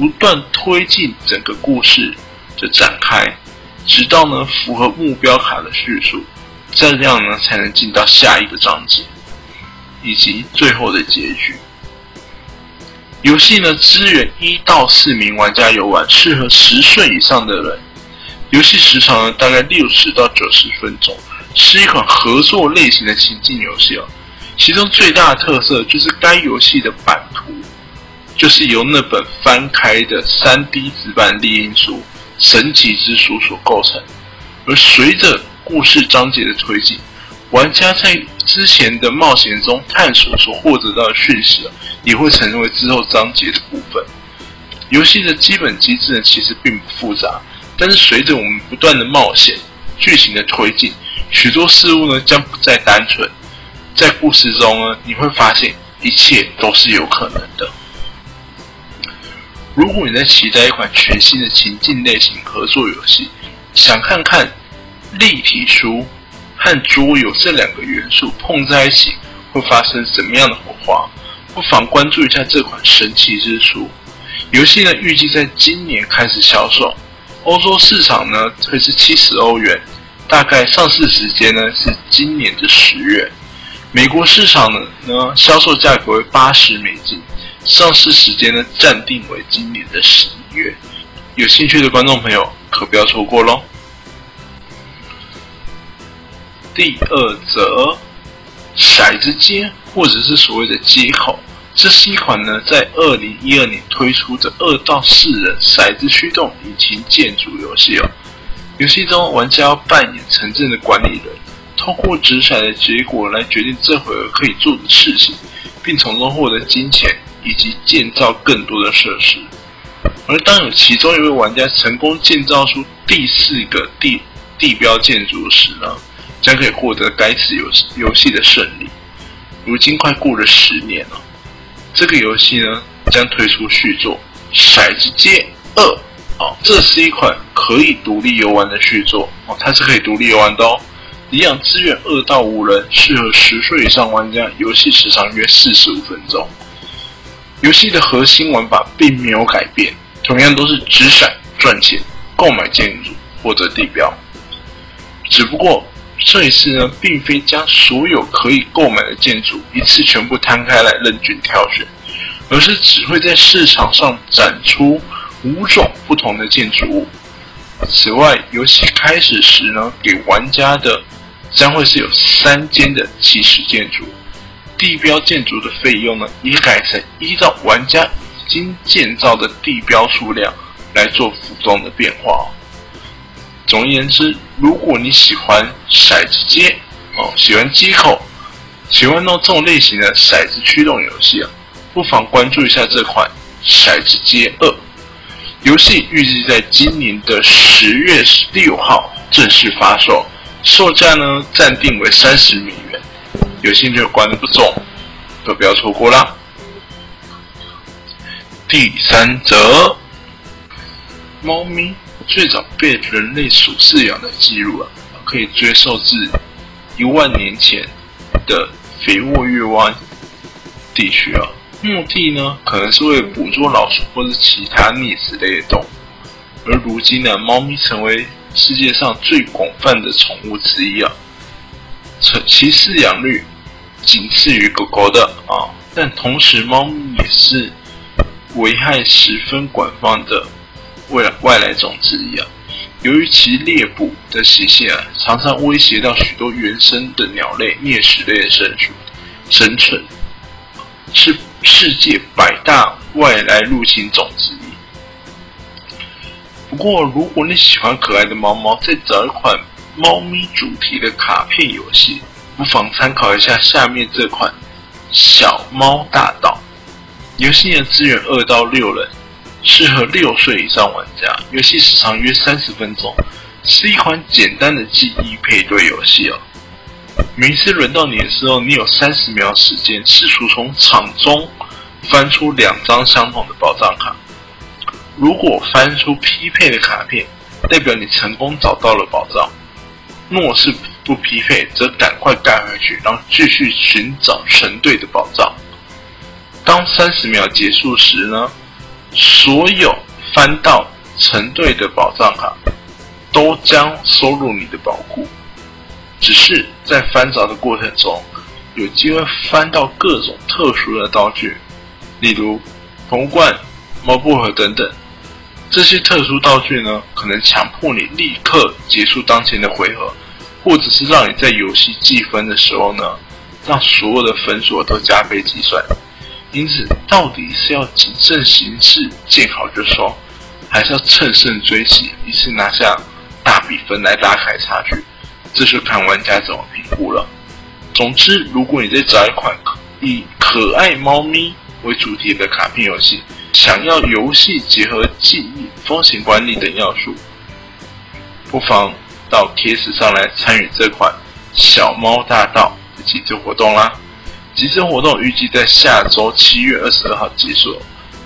不断推进整个故事的展开，直到呢符合目标卡的叙述，这样呢才能进到下一个章节，以及最后的结局。游戏呢支援一到四名玩家游玩，适合十岁以上的人。游戏时长呢大概六十到九十分钟，是一款合作类型的情境游戏哦。其中最大的特色就是该游戏的版图。就是由那本翻开的三 D 纸板猎鹰书《神奇之书》所构成，而随着故事章节的推进，玩家在之前的冒险中探索所获得到的讯息也会成为之后章节的部分。游戏的基本机制呢，其实并不复杂，但是随着我们不断的冒险，剧情的推进，许多事物呢将不再单纯。在故事中呢，你会发现一切都是有可能的。如果你在期待一款全新的情境类型合作游戏，想看看立体书和桌游这两个元素碰在一起会发生什么样的火花，不妨关注一下这款神奇之书。游戏呢预计在今年开始销售，欧洲市场呢会是七十欧元，大概上市时间呢是今年的十月，美国市场呢呢销售价格为八十美金。上市时间呢，暂定为今年的十一月。有兴趣的观众朋友可不要错过喽。第二则，骰子街或者是所谓的街口，这是一款呢在二零一二年推出的二到四人骰子驱动引擎建筑游戏哦。游戏中，玩家要扮演城镇的管理人，通过掷骰的结果来决定这回合可以做的事情，并从中获得金钱。以及建造更多的设施，而当有其中一位玩家成功建造出第四个地地标建筑时呢，将可以获得该次游游戏的胜利。如今快过了十年了，这个游戏呢将推出续作《骰子街二》哦，这是一款可以独立游玩的续作哦，它是可以独立游玩的哦。一样支援二到五人，适合十岁以上玩家，游戏时长约四十五分钟。游戏的核心玩法并没有改变，同样都是掷骰赚钱、购买建筑或者地标。只不过这一次呢，并非将所有可以购买的建筑一次全部摊开来任君挑选，而是只会在市场上展出五种不同的建筑物。此外，游戏开始时呢，给玩家的将会是有三间的起始建筑。地标建筑的费用呢，也改成依照玩家已经建造的地标数量来做浮动的变化。总而言之，如果你喜欢骰子街哦，喜欢接口，喜欢弄这种类型的骰子驱动游戏啊，不妨关注一下这款《骰子街二》游戏。预计在今年的十月十六号正式发售，售价呢暂定为三十美元。有兴趣关注中，都不要错过啦。第三则，猫咪。最早被人类所饲养的记录啊，可以追溯至一万年前的肥沃月湾地区啊。目的呢，可能是为了捕捉老鼠或者其他啮齿类的动物。而如今呢，猫咪成为世界上最广泛的宠物之一啊，其饲养率仅次于狗狗的啊。但同时，猫咪也是危害十分广泛的。为了外来种之一啊，由于其猎捕的习性啊，常常威胁到许多原生的鸟类、啮齿类的生属生存，是世界百大外来入侵种之一。不过，如果你喜欢可爱的猫猫，再找一款猫咪主题的卡片游戏，不妨参考一下下面这款《小猫大道》游戏的资源二到六人。适合六岁以上玩家，游戏时长约三十分钟，是一款简单的记忆配对游戏哦。每次轮到你的时候，你有三十秒时间试图从场中翻出两张相同的宝藏卡。如果翻出匹配的卡片，代表你成功找到了宝藏；若是不不匹配，则赶快盖回去，然后继续寻找成对的宝藏。当三十秒结束时呢？所有翻到成对的宝藏卡，都将收入你的宝库。只是在翻找的过程中，有机会翻到各种特殊的道具，例如铜罐、猫薄荷等等。这些特殊道具呢，可能强迫你立刻结束当前的回合，或者是让你在游戏计分的时候呢，让所有的分数都加倍计算。因此，到底是要谨慎行事，见好就收，还是要乘胜追击，一次拿下大比分来拉开差距？这就看玩家怎么评估了。总之，如果你在找一款以可爱猫咪为主题的卡片游戏，想要游戏结合记忆、风险管理等要素，不妨到贴纸上来参与这款《小猫大道》的集资活动啦。集资活动预计在下周七月二十二号结束。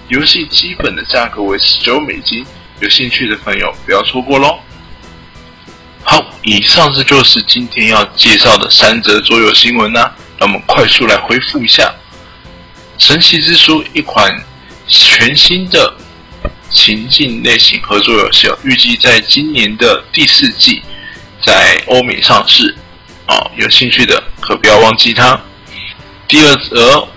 游戏基本的价格为十九美金，有兴趣的朋友不要错过喽。好，以上这就是今天要介绍的三则桌游新闻啦。让我们快速来回复一下《神奇之书》一款全新的情境类型合作游戏，预计在今年的第四季在欧美上市。哦，有兴趣的可不要忘记它。第二则，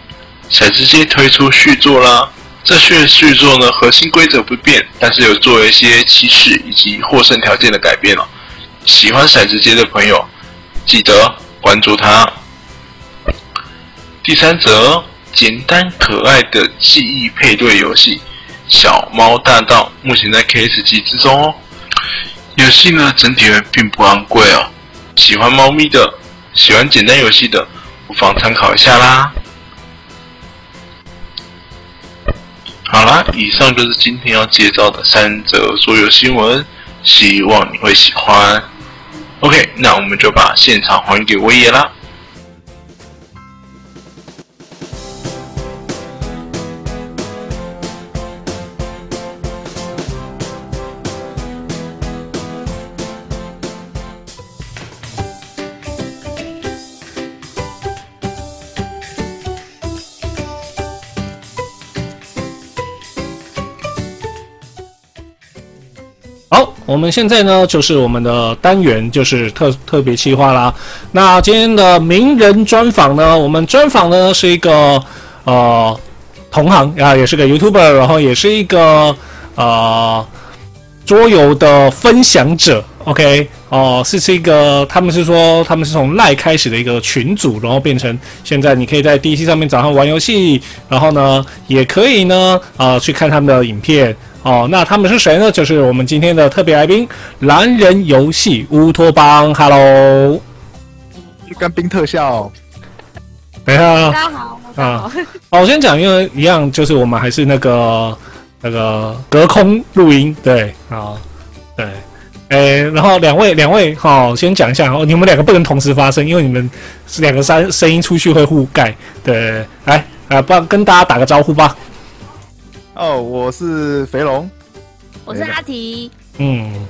骰子街推出续作啦。这续续作呢，核心规则不变，但是有做一些起始以及获胜条件的改变了。喜欢骰子街的朋友，记得关注它。第三则，简单可爱的记忆配对游戏《小猫大道》目前在 KS 机之中哦。游戏呢，整体并不昂贵哦。喜欢猫咪的，喜欢简单游戏的。不妨参考一下啦。好啦，以上就是今天要介绍的三则桌游新闻，希望你会喜欢。OK，那我们就把现场还给威爷啦。我们现在呢就是我们的单元，就是特特别企划啦。那今天的名人专访呢，我们专访呢是一个呃同行啊，也是个 YouTuber，然后也是一个呃桌游的分享者 OK，哦，是这个，他们是说他们是从赖开始的一个群组，然后变成现在你可以在 DC 上面找他们玩游戏，然后呢，也可以呢，啊，去看他们的影片。哦，那他们是谁呢？就是我们今天的特别来宾——蓝人游戏乌托邦。Hello，干冰特效。等一下，大家好，啊，好，我先讲，因为一样，就是我们还是那个那个隔空录音，对，啊，对，诶，然后两位两位，好，先讲一下，哦，你们两个不能同时发声，因为你们是两个声声音出去会互盖，对，来，啊，不跟大家打个招呼吧。哦，我是肥龙，我是阿提，嗯，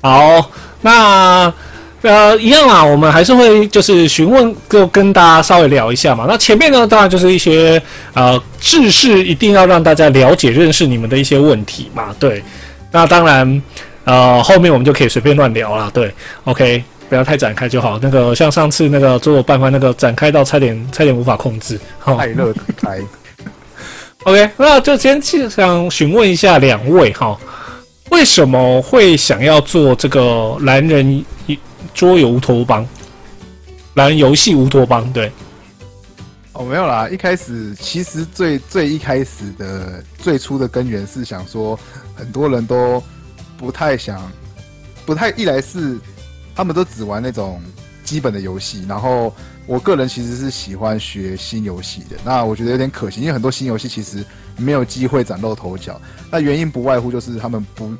好，那。呃，一样啊，我们还是会就是询问，就跟大家稍微聊一下嘛。那前面呢，当然就是一些呃知识，一定要让大家了解、认识你们的一些问题嘛。对，那当然，呃，后面我们就可以随便乱聊了。对，OK，不要太展开就好。那个像上次那个做我办法那个展开到差点差点无法控制，太热开。<laughs> OK，那就先想询问一下两位哈，为什么会想要做这个男人？桌游乌托邦，男游戏乌托邦，对，哦，没有啦。一开始其实最最一开始的最初的根源是想说，很多人都不太想，不太一来是他们都只玩那种基本的游戏，然后我个人其实是喜欢学新游戏的。那我觉得有点可惜，因为很多新游戏其实没有机会崭露头角。那原因不外乎就是他们不。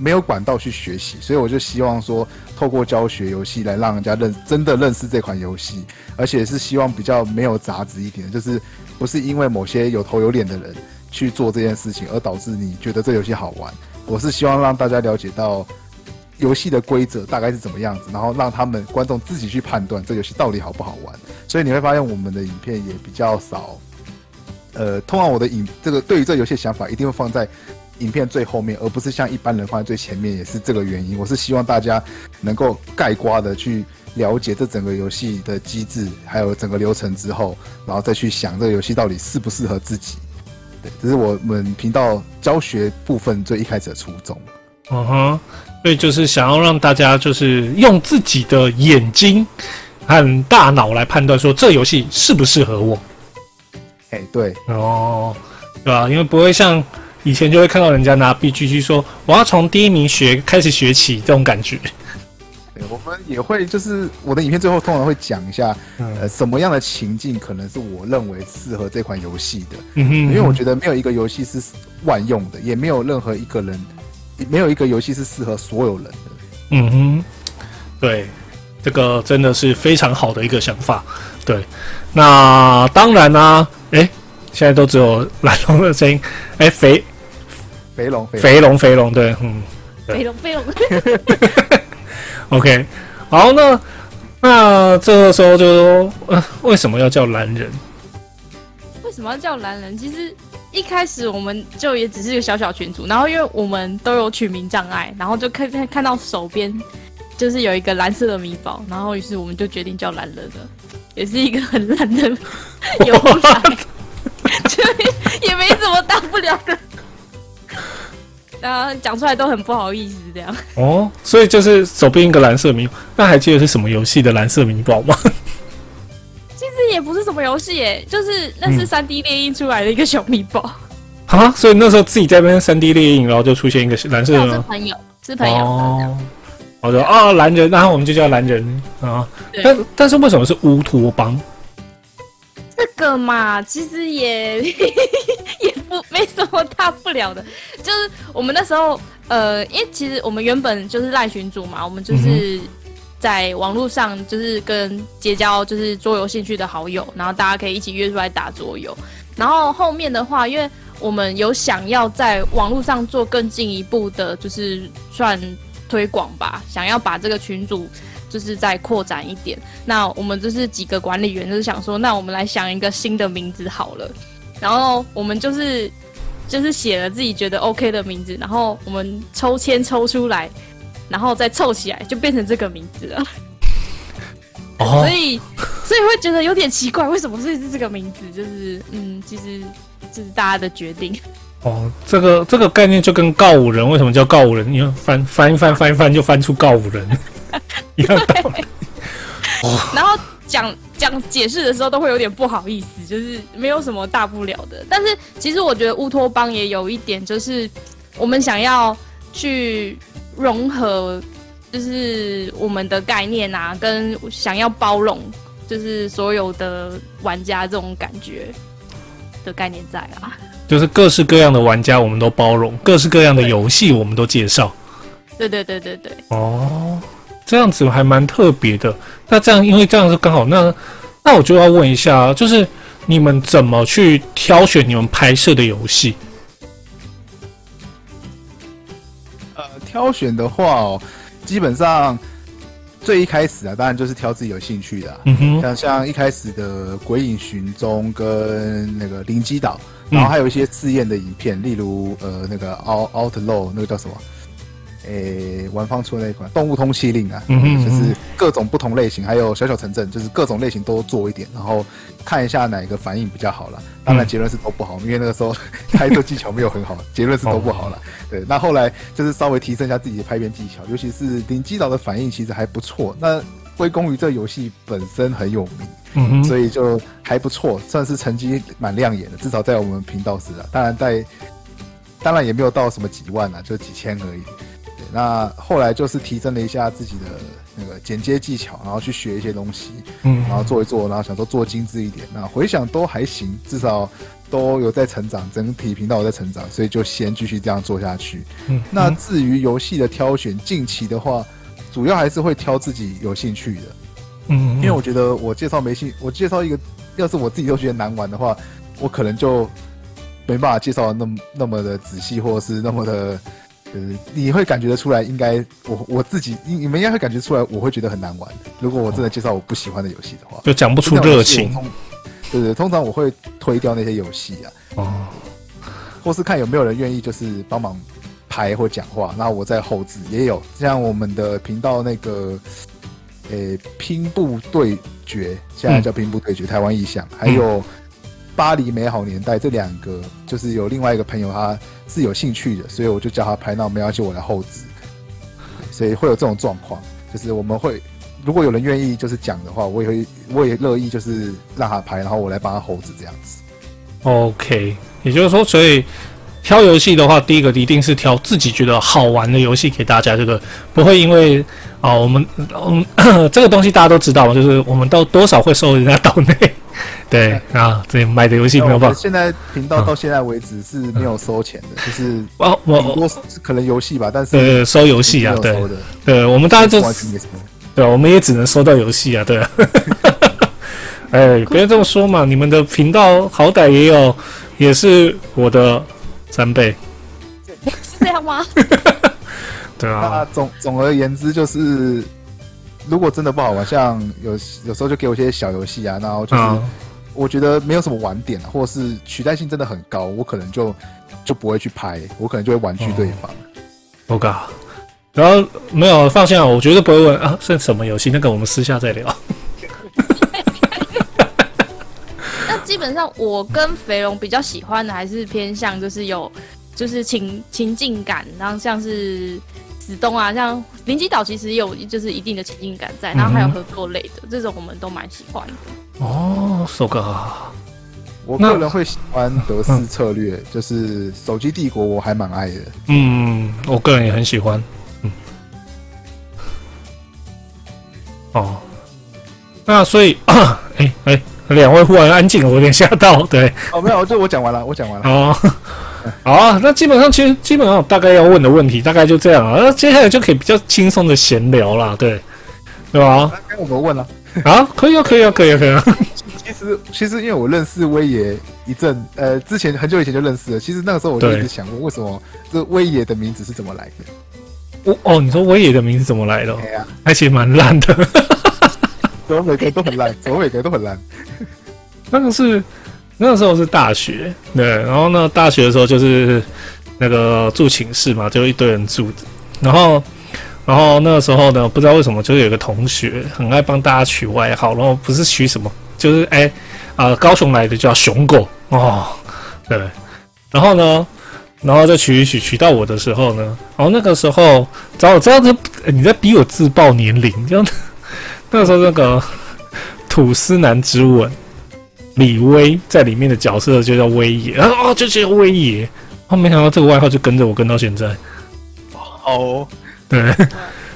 没有管道去学习，所以我就希望说，透过教学游戏来让人家认真的认识这款游戏，而且是希望比较没有杂质一点，就是不是因为某些有头有脸的人去做这件事情而导致你觉得这游戏好玩。我是希望让大家了解到游戏的规则大概是怎么样子，然后让他们观众自己去判断这游戏到底好不好玩。所以你会发现我们的影片也比较少，呃，通常我的影这个对于这游戏想法一定会放在。影片最后面，而不是像一般人放在最前面，也是这个原因。我是希望大家能够盖瓜的去了解这整个游戏的机制，还有整个流程之后，然后再去想这个游戏到底适不适合自己。对，这是我们频道教学部分最一开始的初衷。嗯哼，所以就是想要让大家就是用自己的眼睛和大脑来判断说这游戏适不适合我。哎，对，哦，对吧？因为不会像。以前就会看到人家拿 B G G 说我要从第一名学开始学起这种感觉。对，我们也会就是我的影片最后通常会讲一下，呃，什么样的情境可能是我认为适合这款游戏的。嗯哼，因为我觉得没有一个游戏是万用的，也没有任何一个人，没有一个游戏是适合所有人的。嗯哼，对，这个真的是非常好的一个想法。对，那当然呢，哎。现在都只有蓝龙的声音，哎，肥肥龙，肥龙，肥龙，对，嗯，肥龙，肥龙 <laughs>，OK，好，那那这个时候就说，呃，为什么要叫蓝人？为什么要叫蓝人？其实一开始我们就也只是一个小小群组，然后因为我们都有取名障碍，然后就看看看到手边就是有一个蓝色的米宝，然后于是我们就决定叫蓝人了，也是一个很蓝的游戏。<laughs> <laughs> <laughs> 也没什么大不了的，啊，讲出来都很不好意思这样。哦，所以就是手边一个蓝色迷，那还记得是什么游戏的蓝色迷宝吗？其实也不是什么游戏耶，就是那是三 D 猎鹰出来的一个小迷宝。啊，所以那时候自己在那边三 D 猎鹰，然后就出现一个蓝色的。是朋友，是朋友。哦，我说啊，蓝人，然后我们就叫蓝人啊。但但是为什么是乌托邦？这个嘛，其实也也 <laughs> 不 <laughs> 没什么大不了的，就是我们那时候，呃，因为其实我们原本就是赖群主嘛，我们就是在网络上就是跟结交就是桌游兴趣的好友，然后大家可以一起约出来打桌游。然后后面的话，因为我们有想要在网络上做更进一步的，就是算推广吧，想要把这个群组。就是再扩展一点，那我们就是几个管理员，就是想说，那我们来想一个新的名字好了。然后我们就是就是写了自己觉得 OK 的名字，然后我们抽签抽出来，然后再凑起来，就变成这个名字了。哦，<laughs> 所以所以会觉得有点奇怪，为什么会是这个名字？就是嗯，其实就是大家的决定。哦，这个这个概念就跟告五人为什么叫告五人？你看翻翻一翻翻一翻就翻出告五人 <laughs> 一样道理。然后讲讲解释的时候都会有点不好意思，就是没有什么大不了的。但是其实我觉得乌托邦也有一点，就是我们想要去融合，就是我们的概念啊，跟想要包容，就是所有的玩家这种感觉的概念在啊。就是各式各样的玩家我们都包容，各式各样的游戏我们都介绍。对对对对对。哦，这样子还蛮特别的。那这样，因为这样是刚好，那那我就要问一下，就是你们怎么去挑选你们拍摄的游戏？呃，挑选的话哦，基本上最一开始啊，当然就是挑自己有兴趣的。嗯哼，像像一开始的《鬼影寻踪》跟那个《灵机岛》。然后还有一些试验的影片，例如呃那个 Out Outlaw 那个叫什么？诶，玩方出的那一款《动物通缉令》啊，就是各种不同类型，还有小小城镇，就是各种类型都做一点，然后看一下哪个反应比较好了。当然结论是都不好，因为那个时候 <laughs> 拍摄技巧没有很好，<laughs> 结论是都不好了。对，那后来就是稍微提升一下自己的拍片技巧，尤其是灵机岛的反应其实还不错。那归功于这游戏本身很有名。嗯，所以就还不错，算是成绩蛮亮眼的，至少在我们频道是啊。当然在，当然也没有到什么几万啊，就几千而已。对，那后来就是提升了一下自己的那个剪接技巧，然后去学一些东西，嗯，然后做一做，然后想说做精致一点。那回想都还行，至少都有在成长，整体频道有在成长，所以就先继续这样做下去。嗯，那至于游戏的挑选，近期的话，主要还是会挑自己有兴趣的。嗯，因为我觉得我介绍没兴，我介绍一个，要是我自己都觉得难玩的话，我可能就没办法介绍的那么那么的仔细，或者是那么的，呃，你会感觉得出来，应该我我自己，你你们应该会感觉出来，我会觉得很难玩。如果我真的介绍我不喜欢的游戏的话，就讲不出热情。对对，通常我会推掉那些游戏啊，哦，或是看有没有人愿意就是帮忙排或讲话，然后我在后置也有，像我们的频道那个。诶，拼布对决现在叫拼布对决，台湾意向，还有巴黎美好年代这两个，就是有另外一个朋友他是有兴趣的，所以我就叫他拍，那我们要求我来后置，所以会有这种状况，就是我们会如果有人愿意就是讲的话，我也会我也乐意就是让他拍，然后我来帮他后置这样子。OK，也就是说，所以。挑游戏的话，第一个一定是挑自己觉得好玩的游戏给大家。这个不会因为啊，我们嗯，<coughs> 这个东西大家都知道嘛，就是我们到多少会受人家 <laughs> 岛内。对啊，这买的游戏没有办法。现在频道到现在为止是没有收钱的，<laughs> 就是哦，我多可能游戏吧，但是呃，收游戏啊，对，对，我们大家就对，我们也只能收到游戏啊，对。<laughs> 哎，不要这么说嘛，你们的频道好歹也有，也是我的。三倍，是这样吗？<laughs> 对啊。总总而言之，就是如果真的不好玩，像有有时候就给我一些小游戏啊，然后就是我觉得没有什么玩点，或者是取代性真的很高，我可能就就不会去拍，我可能就会婉拒对方。OK，然后没有放心啊，我绝对不会问啊是什么游戏，那个我们私下再聊。基本上，我跟肥龙比较喜欢的还是偏向就是有，就是情情境感，然后像是子东啊，像灵机岛其实有就是一定的情境感在，然后还有合作类的这种，我们都蛮喜欢的。哦，so good。我个人会喜欢德式策略，就是手机帝国，我还蛮爱的。嗯，我个人也很喜欢。嗯。哦，那所以，哎 <coughs> 哎。两位忽然安静了，我有点吓到。对，哦，没有，这我讲完了，我讲完了。哦，<laughs> 好啊，那基本上其实基本上大概要问的问题大概就这样啊，那接下来就可以比较轻松的闲聊了，对，对吧？该我们问了啊，可以啊，可以啊，可以啊，可以啊。其实其实因为我认识威爷一阵，呃，之前很久以前就认识了。其实那个时候我就一直想问，为什么这威爷的名字是怎么来的？我哦，你说威爷的名字怎么来的？对啊，还其实蛮烂的。怎么每个都很烂？怎么每个都很烂？那个是那个时候是大学，对，然后呢，大学的时候就是那个住寝室嘛，就一堆人住着。然后然后那个时候呢，不知道为什么，就有一个同学很爱帮大家取外号，然后不是取什么，就是哎，啊、高雄来的叫熊狗哦，对，然后呢，然后再取一取，取到我的时候呢，然后那个时候，早我知道这你在逼我自报年龄，就那个时候那个 <laughs> 吐司男之吻，李威在里面的角色就叫威爷，然后哦就叫威爷，然后没想到这个外号就跟着我跟到现在，哦，对。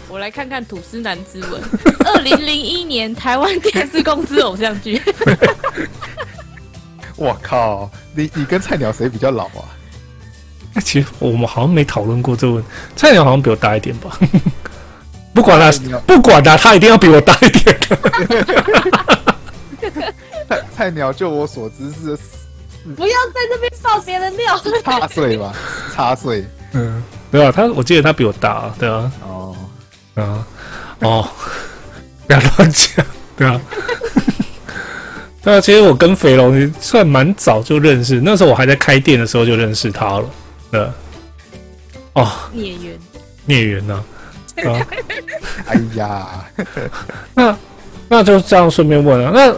我来看看《吐司男之吻》，二零零一年台湾电视公司偶像剧。<laughs> 我靠，你你跟菜鸟谁比较老啊？其实我们好像没讨论过这个问题，菜鸟好像比我大一点吧。不管啦菜鸟，不管啦，他一定要比我大一点。<laughs> 菜菜鸟，就我所知是不要在那边爆别人料。差岁吧，<laughs> 差岁。嗯，对啊，他我记得他比我大啊，对啊，哦，啊，哦，不要乱讲，对啊。<laughs> 对啊，其实我跟肥龙算蛮早就认识，那时候我还在开店的时候就认识他了。对，哦，孽缘。孽缘呐、啊，哎呀，<laughs> 那那就这样顺便问啊，那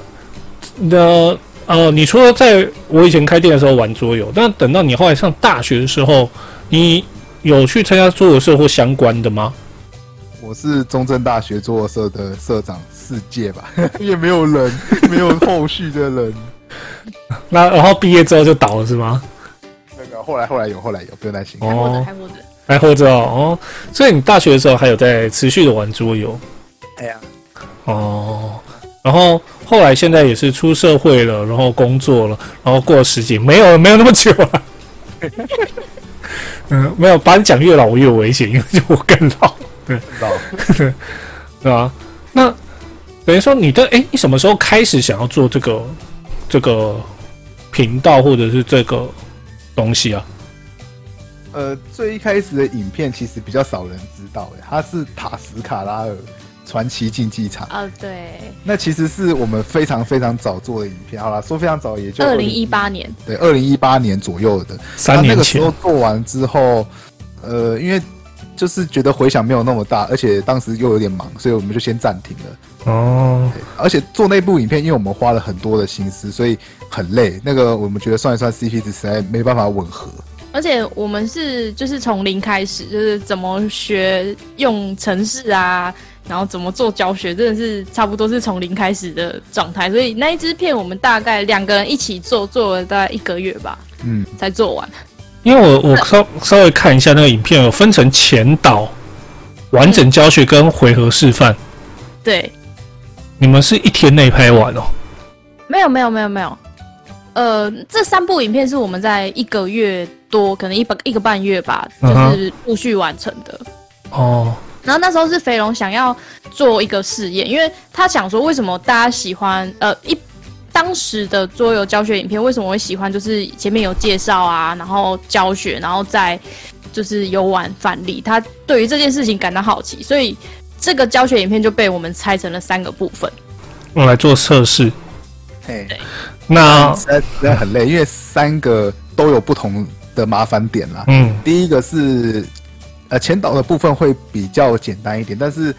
那呃，你除了在我以前开店的时候玩桌游，但等到你后来上大学的时候，你有去参加桌游社或相关的吗？我是中正大学桌游社的社长四届吧，<laughs> 也没有人，没有后续的人。<laughs> 那然后毕业之后就倒了是吗？那个后来后来有，后来有，不用担心。哦还活着，还活着。还活着哦哦，所以你大学的时候还有在持续的玩桌游哎呀，哦，然后后来现在也是出社会了，然后工作了，然后过了十几，没有没有那么久啊。<laughs> 嗯，没有，把你讲越老我越危险，因为就我更老。对，老。<laughs> 对吧？那等于说你的哎，你什么时候开始想要做这个这个频道或者是这个东西啊？呃，最一开始的影片其实比较少人知道，哎，它是塔斯卡拉尔传奇竞技场。哦，对，那其实是我们非常非常早做的影片。好了，说非常早也就二零一八年。对，二零一八年左右的。三年前那那个时候做完之后，呃，因为就是觉得回响没有那么大，而且当时又有点忙，所以我们就先暂停了。哦，而且做那部影片，因为我们花了很多的心思，所以很累。那个我们觉得算一算 CP 值实在没办法吻合。而且我们是就是从零开始，就是怎么学用程式啊，然后怎么做教学，真的是差不多是从零开始的状态。所以那一支片我们大概两个人一起做，做了大概一个月吧，嗯，才做完。因为我我稍稍微看一下那个影片，有分成前导、完整教学跟回合示范。对，你们是一天内拍完哦？没有没有没有没有，呃，这三部影片是我们在一个月多，可能一百一个半月吧，就是陆续完成的。哦，然后那时候是肥龙想要做一个试验，因为他想说为什么大家喜欢呃一当时的桌游教学影片为什么会喜欢，就是前面有介绍啊，然后教学，然后再就是游玩范例。他对于这件事情感到好奇，所以这个教学影片就被我们拆成了三个部分。用来做测试。嘿，那实在实在很累，因为三个都有不同的麻烦点啦。嗯第一个是呃前导的部分会比较简单一点，但是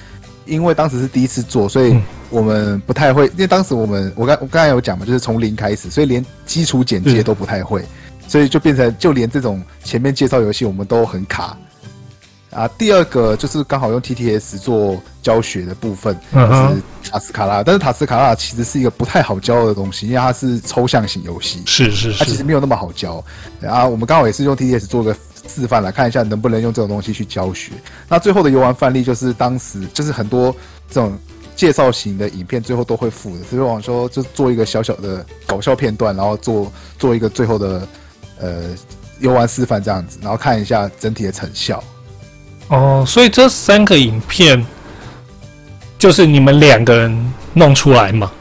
因为当时是第一次做，所以嗯我们不太会。因为当时我们我刚我刚才有讲嘛，就是从零开始，所以连基础简介嗯都不太会，所以就变成就连这种前面介绍游戏我们都很卡。啊，第二个就是刚好用 TTS 做教学的部分，就是塔斯卡拉。但是塔斯卡拉其实是一个不太好教的东西，因为它是抽象型游戏。是是是，它其实没有那么好教。对啊，我们刚好也是用 TTS 做个示范来看一下能不能用这种东西去教学。那最后的游玩范例就是当时就是很多这种介绍型的影片最后都会附的，所以我想说就做一个小小的搞笑片段，然后做做一个最后的呃游玩示范这样子，然后看一下整体的成效。哦，所以这三个影片就是你们两个人弄出来嘛？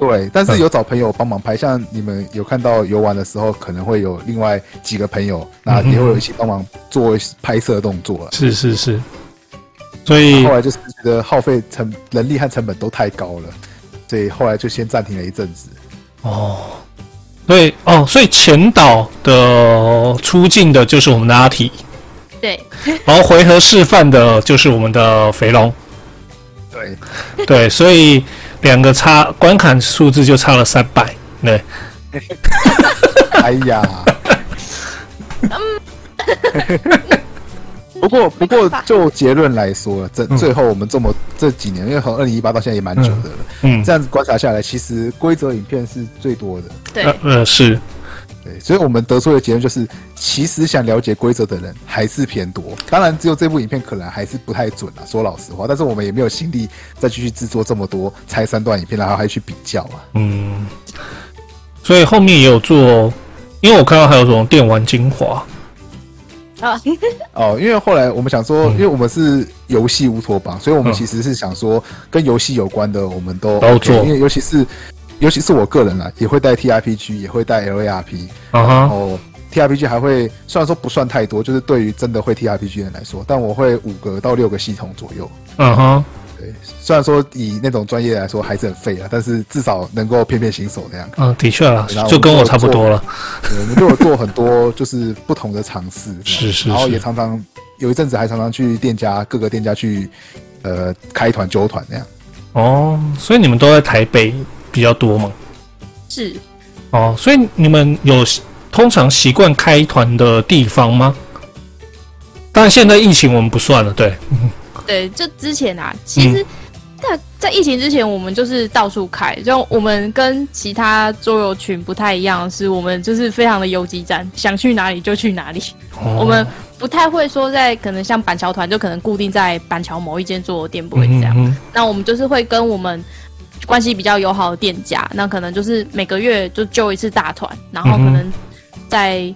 对，但是有找朋友帮忙拍，像你们有看到游玩的时候，可能会有另外几个朋友，那也会有一起帮忙做拍摄动作了。是是是，所以后来就是觉得耗费成人力和成本都太高了，所以后来就先暂停了一阵子。哦，所以哦，所以前导的出镜的就是我们的阿体，对，然后回合示范的就是我们的肥龙，对，对，所以两个差观看数字就差了三百，对，<laughs> 哎呀，<laughs> 不过不过就结论来说，这嗯。最后我们这么这几年，因为从二零一八到现在也蛮久的了，嗯，这样子观察下来，其实规则影片是最多的。对。呃，呃是，对，所以我们得出的结论就是，其实想了解规则的人还是偏多。当然，只有这部影片可能还是不太准啊，说老实话。但是我们也没有心力再继续制作这么多拆三段影片，然后还去比较啊。嗯，所以后面也有做，因为我看到还有什么电玩精华，啊，哦，因为后来我们想说，嗯因为我们是游戏乌托邦，所以我们嗯其实是想说，跟游戏有关的我们都都做因为尤其是尤其是我个人啊，也会带 TRPG，也会带 LARP，然啊哈，后 TRPG 还会虽然说不算太多，就是对于真的会 TRPG 的人来说，但我会五个到六个系统左右。嗯哼，对，虽然说以那种专业来说还是很废啊，但是至少能够骗骗新手那样。嗯，的确啦然，后就跟我差不多了，对，我们都有做很多就是不同的尝试，<laughs> 是是然后也常常有一阵子还常常去店家各个店家去呃开团揪团那样。哦，所以你们都在台北比较多嘛？是哦，所以你们有通常习惯开团的地方吗？当然，现在疫情我们不算了，对，对，就之前啊，其实在在疫情之前，我们就是到处开，就我们跟其他桌游群不太一样是，我们就是非常的游击战，想去哪里就去哪里。哦我们不太会说在可能像板桥团，就可能固定在板桥某一间桌游店，不会这样。嗯那我们就是会跟我们关系比较友好的店家，那可能就是每个月就揪一次大团，然后可能在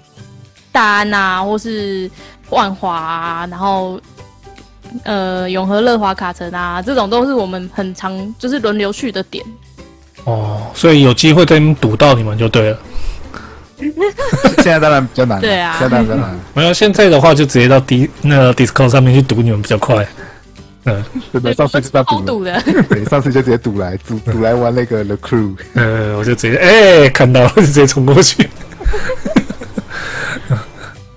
大安啊，或是万华啊，然后呃永和乐华卡城啊，这种都是我们很常就是轮流去的点。哦，所以有机会在那边堵到你们就对了。<laughs> 现在当然比较难，对啊现在当然比较难，没有，现在的话就直接到 D 那个 Discord 上面去堵你们比较快。嗯，<laughs> 真的上次就这样赌了，堵的，对，上次就直接赌来赌赌来玩那个 The Crew，呃，我就直接哎、看到了 <laughs> 就直接冲过去。<laughs>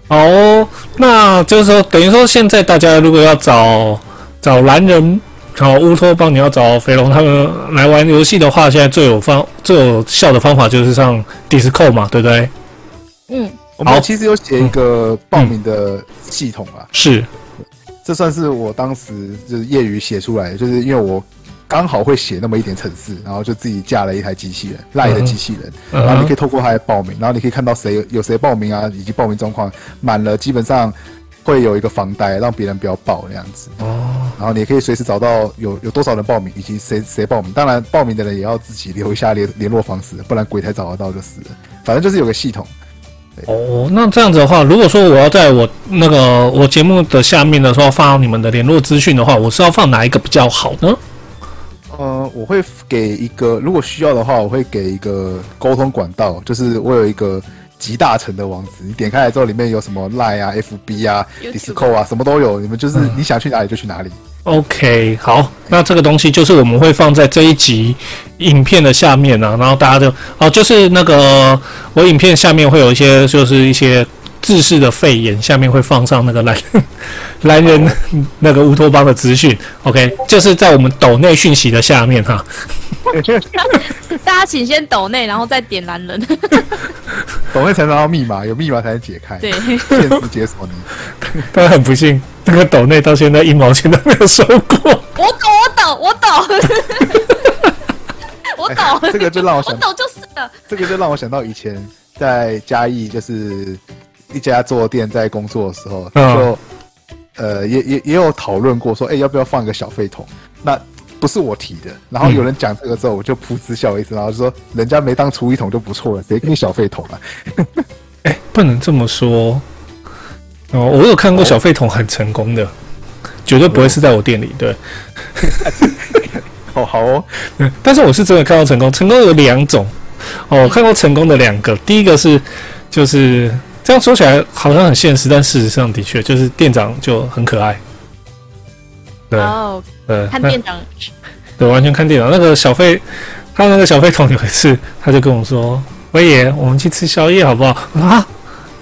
好哦，那就是说，等于说现在大家如果要找找蓝人，找乌托邦，你要找肥龙他们来玩游戏的话，现在最有方最有效的方法就是上 Discord 嘛，对不对？嗯，我们其实有写一个报名的系统啊，是，这算是我当时就是业余写出来，就是因为我刚好会写那么一点程式，然后就自己架了一台机器人，赖的机器人，嗯然后你可以透过它来报名，然后你可以看到谁有谁报名啊，以及报名状况满了，基本上会有一个房贷让别人不要报那样子。哦，然后你也可以随时找到有有多少人报名，以及谁谁报名。当然，报名的人也要自己留一下联联络方式，不然鬼才找得到就是了。反正就是有个系统。哦，那这样子的话，如果说我要在我那个我节目的下面的时候放你们的联络资讯的话，我是要放哪一个比较好呢？呃，我会给一个，如果需要的话，我会给一个沟通管道，就是我有一个集大成的网址，你点开来之后，里面有什么 Line 啊、FB 啊、Discord 啊，什么都有。你们就是你想去哪里就去哪里。OK，好，那这个东西就是我们会放在这一集影片的下面啊，然后大家就哦，就是那个我影片下面会有一些就是一些自式的肺炎，下面会放上那个蓝蓝人那个乌托邦的资讯。OK，就是在我们抖内讯息的下面哈。<laughs> 大家请先抖内，然后再点蓝人。<laughs> 懂会才拿到密码，有密码才能解开，对，限时解锁你。<laughs> 但很不幸，这个抖内到现在一毛钱都没有收过。我懂，我懂，我懂，<laughs> 我懂，哎这个就让我想我懂就是了。这个就让我想到以前在嘉义，就是一家坐店在工作的时候，嗯就呃也也也有讨论过说，哎、要不要放一个小废桶？那不是我提的，然后有人讲这个之后，我就噗嗤笑一声，然后就说人家没当厨艺桶就不错了，谁给你小废桶啊？<laughs> 哎，不能这么说。哦，我有看过小废桶很成功的，绝对不会是在我店里。对，<laughs> 哦，好哦，嗯但是我是真的看到成功，成功有两种。哦，我看过成功的两个，第一个是就是这样说起来好像很现实，但事实上的确就是店长就很可爱。对，哦，对，看店长，<laughs> 对，完全看电脑。那个小费，他那个小费桶有一次，他就跟我说：“威爷，我们去吃宵夜好不好？”我说啊，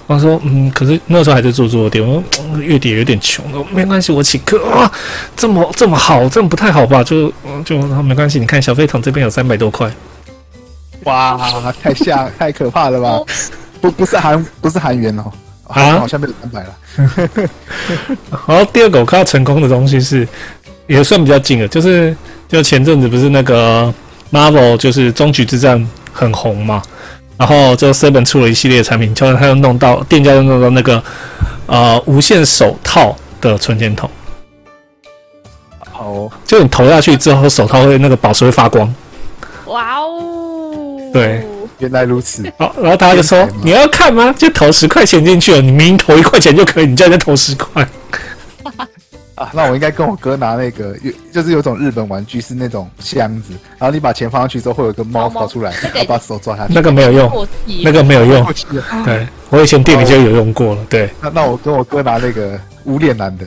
我说嗯，可是那时候还在做桌游店，我说嗯月底有点穷。了，没关系，我请客。啊，这么这么好，这样不太好吧？就嗯就没关系，你看小费桶这边有三百多块，哇，太吓太可怕了吧？哦？不不是韩不是韩元哦，啊？好像没有三百了。<laughs> 然后第二个我看到成功的东西是，也算比较近的，就是就前阵子不是那个 Marvel 就是终局之战很红嘛，然后就 Seven 出了一系列产品，就他又弄到店家又弄到那个呃无线手套的存钱筒，好哦，就你投下去之后，手套会那个宝石会发光。哇哦，对原来如此。好，然后他就说你要看吗？就投十块钱进去了，你明明投一块钱就可以，你叫人家投十块。<laughs> 啊，那我应该跟我哥拿那个，有就是有种日本玩具是那种箱子，然后你把钱放上去之后，会有个猫猫跑出来，然后把手抓下去。那个没有用，那个没有用 <laughs> 对我以前店里就有用过了。对，那那我跟我哥拿那个无脸男的，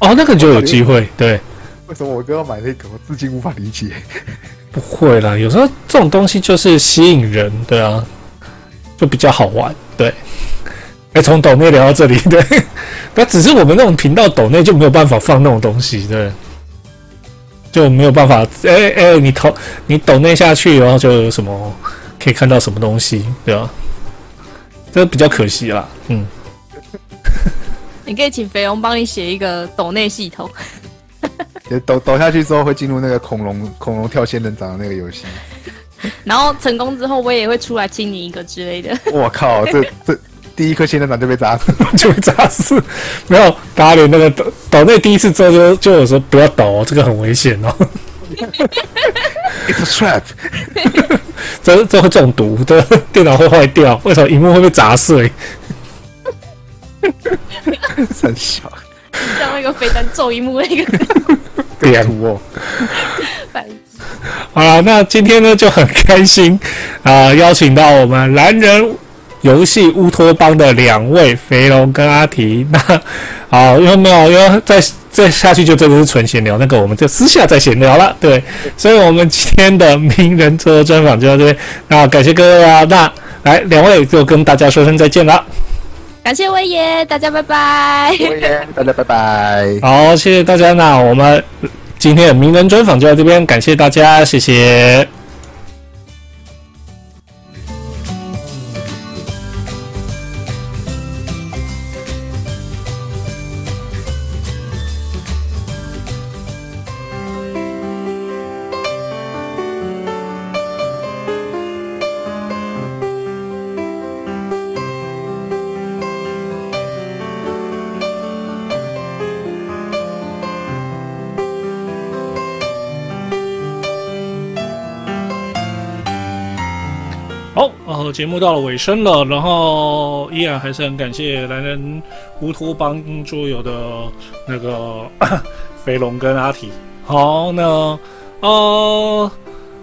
哦，那个就有机会。对，<laughs> 为什么我哥要买那个？我至今无法理解。不会啦，有时候这种东西就是吸引人，对啊，就比较好玩。对，<laughs> 哎，从抖内聊到这里，对，<laughs> 那只是我们那种频道抖内就没有办法放那种东西，对，就没有办法。哎哎，你投你抖内下去，然后就有什么可以看到什么东西，对吧？这比较可惜啦，嗯，<laughs> 你可以请肥龙帮你写一个抖内系统，抖抖下去之后会进入那个恐龙恐龙跳仙人掌的那个游戏。<laughs> 然后成功之后我也会出来亲你一个之类的。<laughs> 我靠，这这第一颗仙人掌就被砸死。<laughs> 就被砸死。没有，大家连那个抖抖内第一次做就就有说不要抖哦，这个很危险哦。It's a trap。这这会中毒，的，电脑会坏掉，为什么荧幕会被砸碎？很小，像那个飞弹揍一幕那个点土哦。<laughs> 白痴 <laughs> 好了，那今天呢就很开心啊、邀请到我们蓝人游戏乌托邦的两位肥龙跟阿提。那好，因为没有，因为再再下去就真的是纯闲聊，那个我们就私下再闲聊了。对，所以我们今天的名人车专访就到这边。那感谢各位啊，那来两位就跟大家说声再见了。感谢威爷，大家拜拜。威爷 <laughs> 大家拜拜。好，谢谢大家。那我们今天的名人专访就到这边，感谢大家，谢谢。节目到了尾声了，然后依然还是很感谢男人乌托邦桌游的那个 <coughs> 飞龙跟阿提。好，那呃，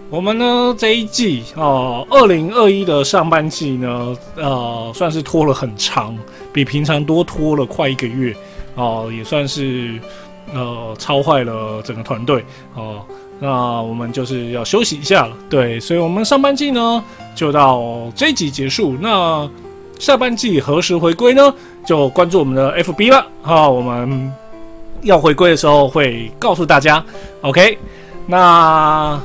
我们呢这一季哦，二零二一的上半季呢，呃，算是拖了很长，比平常多拖了快一个月哦，也算是呃超坏了整个团队哦。那我们就是要休息一下了，对，所以我们上半季呢就到这集结束。那下半季何时回归呢？就关注我们的 FB 了哈，我们要回归的时候会告诉大家。OK，那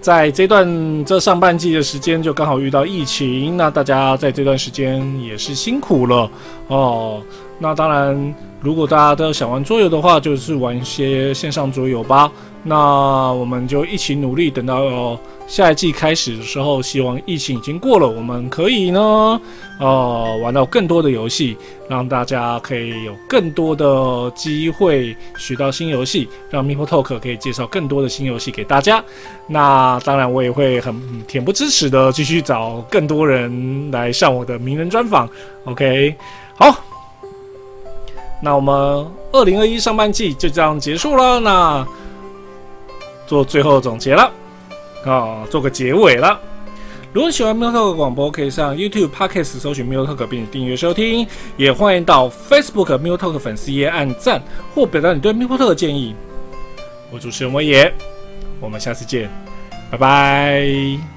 在这段这上半季的时间就刚好遇到疫情，那大家在这段时间也是辛苦了哦。那当然，如果大家都想玩桌游的话，就是玩一些线上桌游吧。那我们就一起努力，等到下一季开始的时候，希望疫情已经过了，我们可以呢，呃，玩到更多的游戏，让大家可以有更多的机会学到新游戏，让 Mipo Talk 可以介绍更多的新游戏给大家。那当然，我也会很恬不知耻的继续找更多人来上我的名人专访。OK，好。那我们二零二一上半季就这样结束了。那做最后总结了，啊，做个结尾了。如果喜欢 m i l Talk 广播，可以上 YouTube Podcast 搜寻 m i l Talk 并订阅收听，也欢迎到 Facebook m i l Talk 粉丝页按赞或表达你对 m i l Talk 的建议。我主持人威爷，我们下次见，拜拜。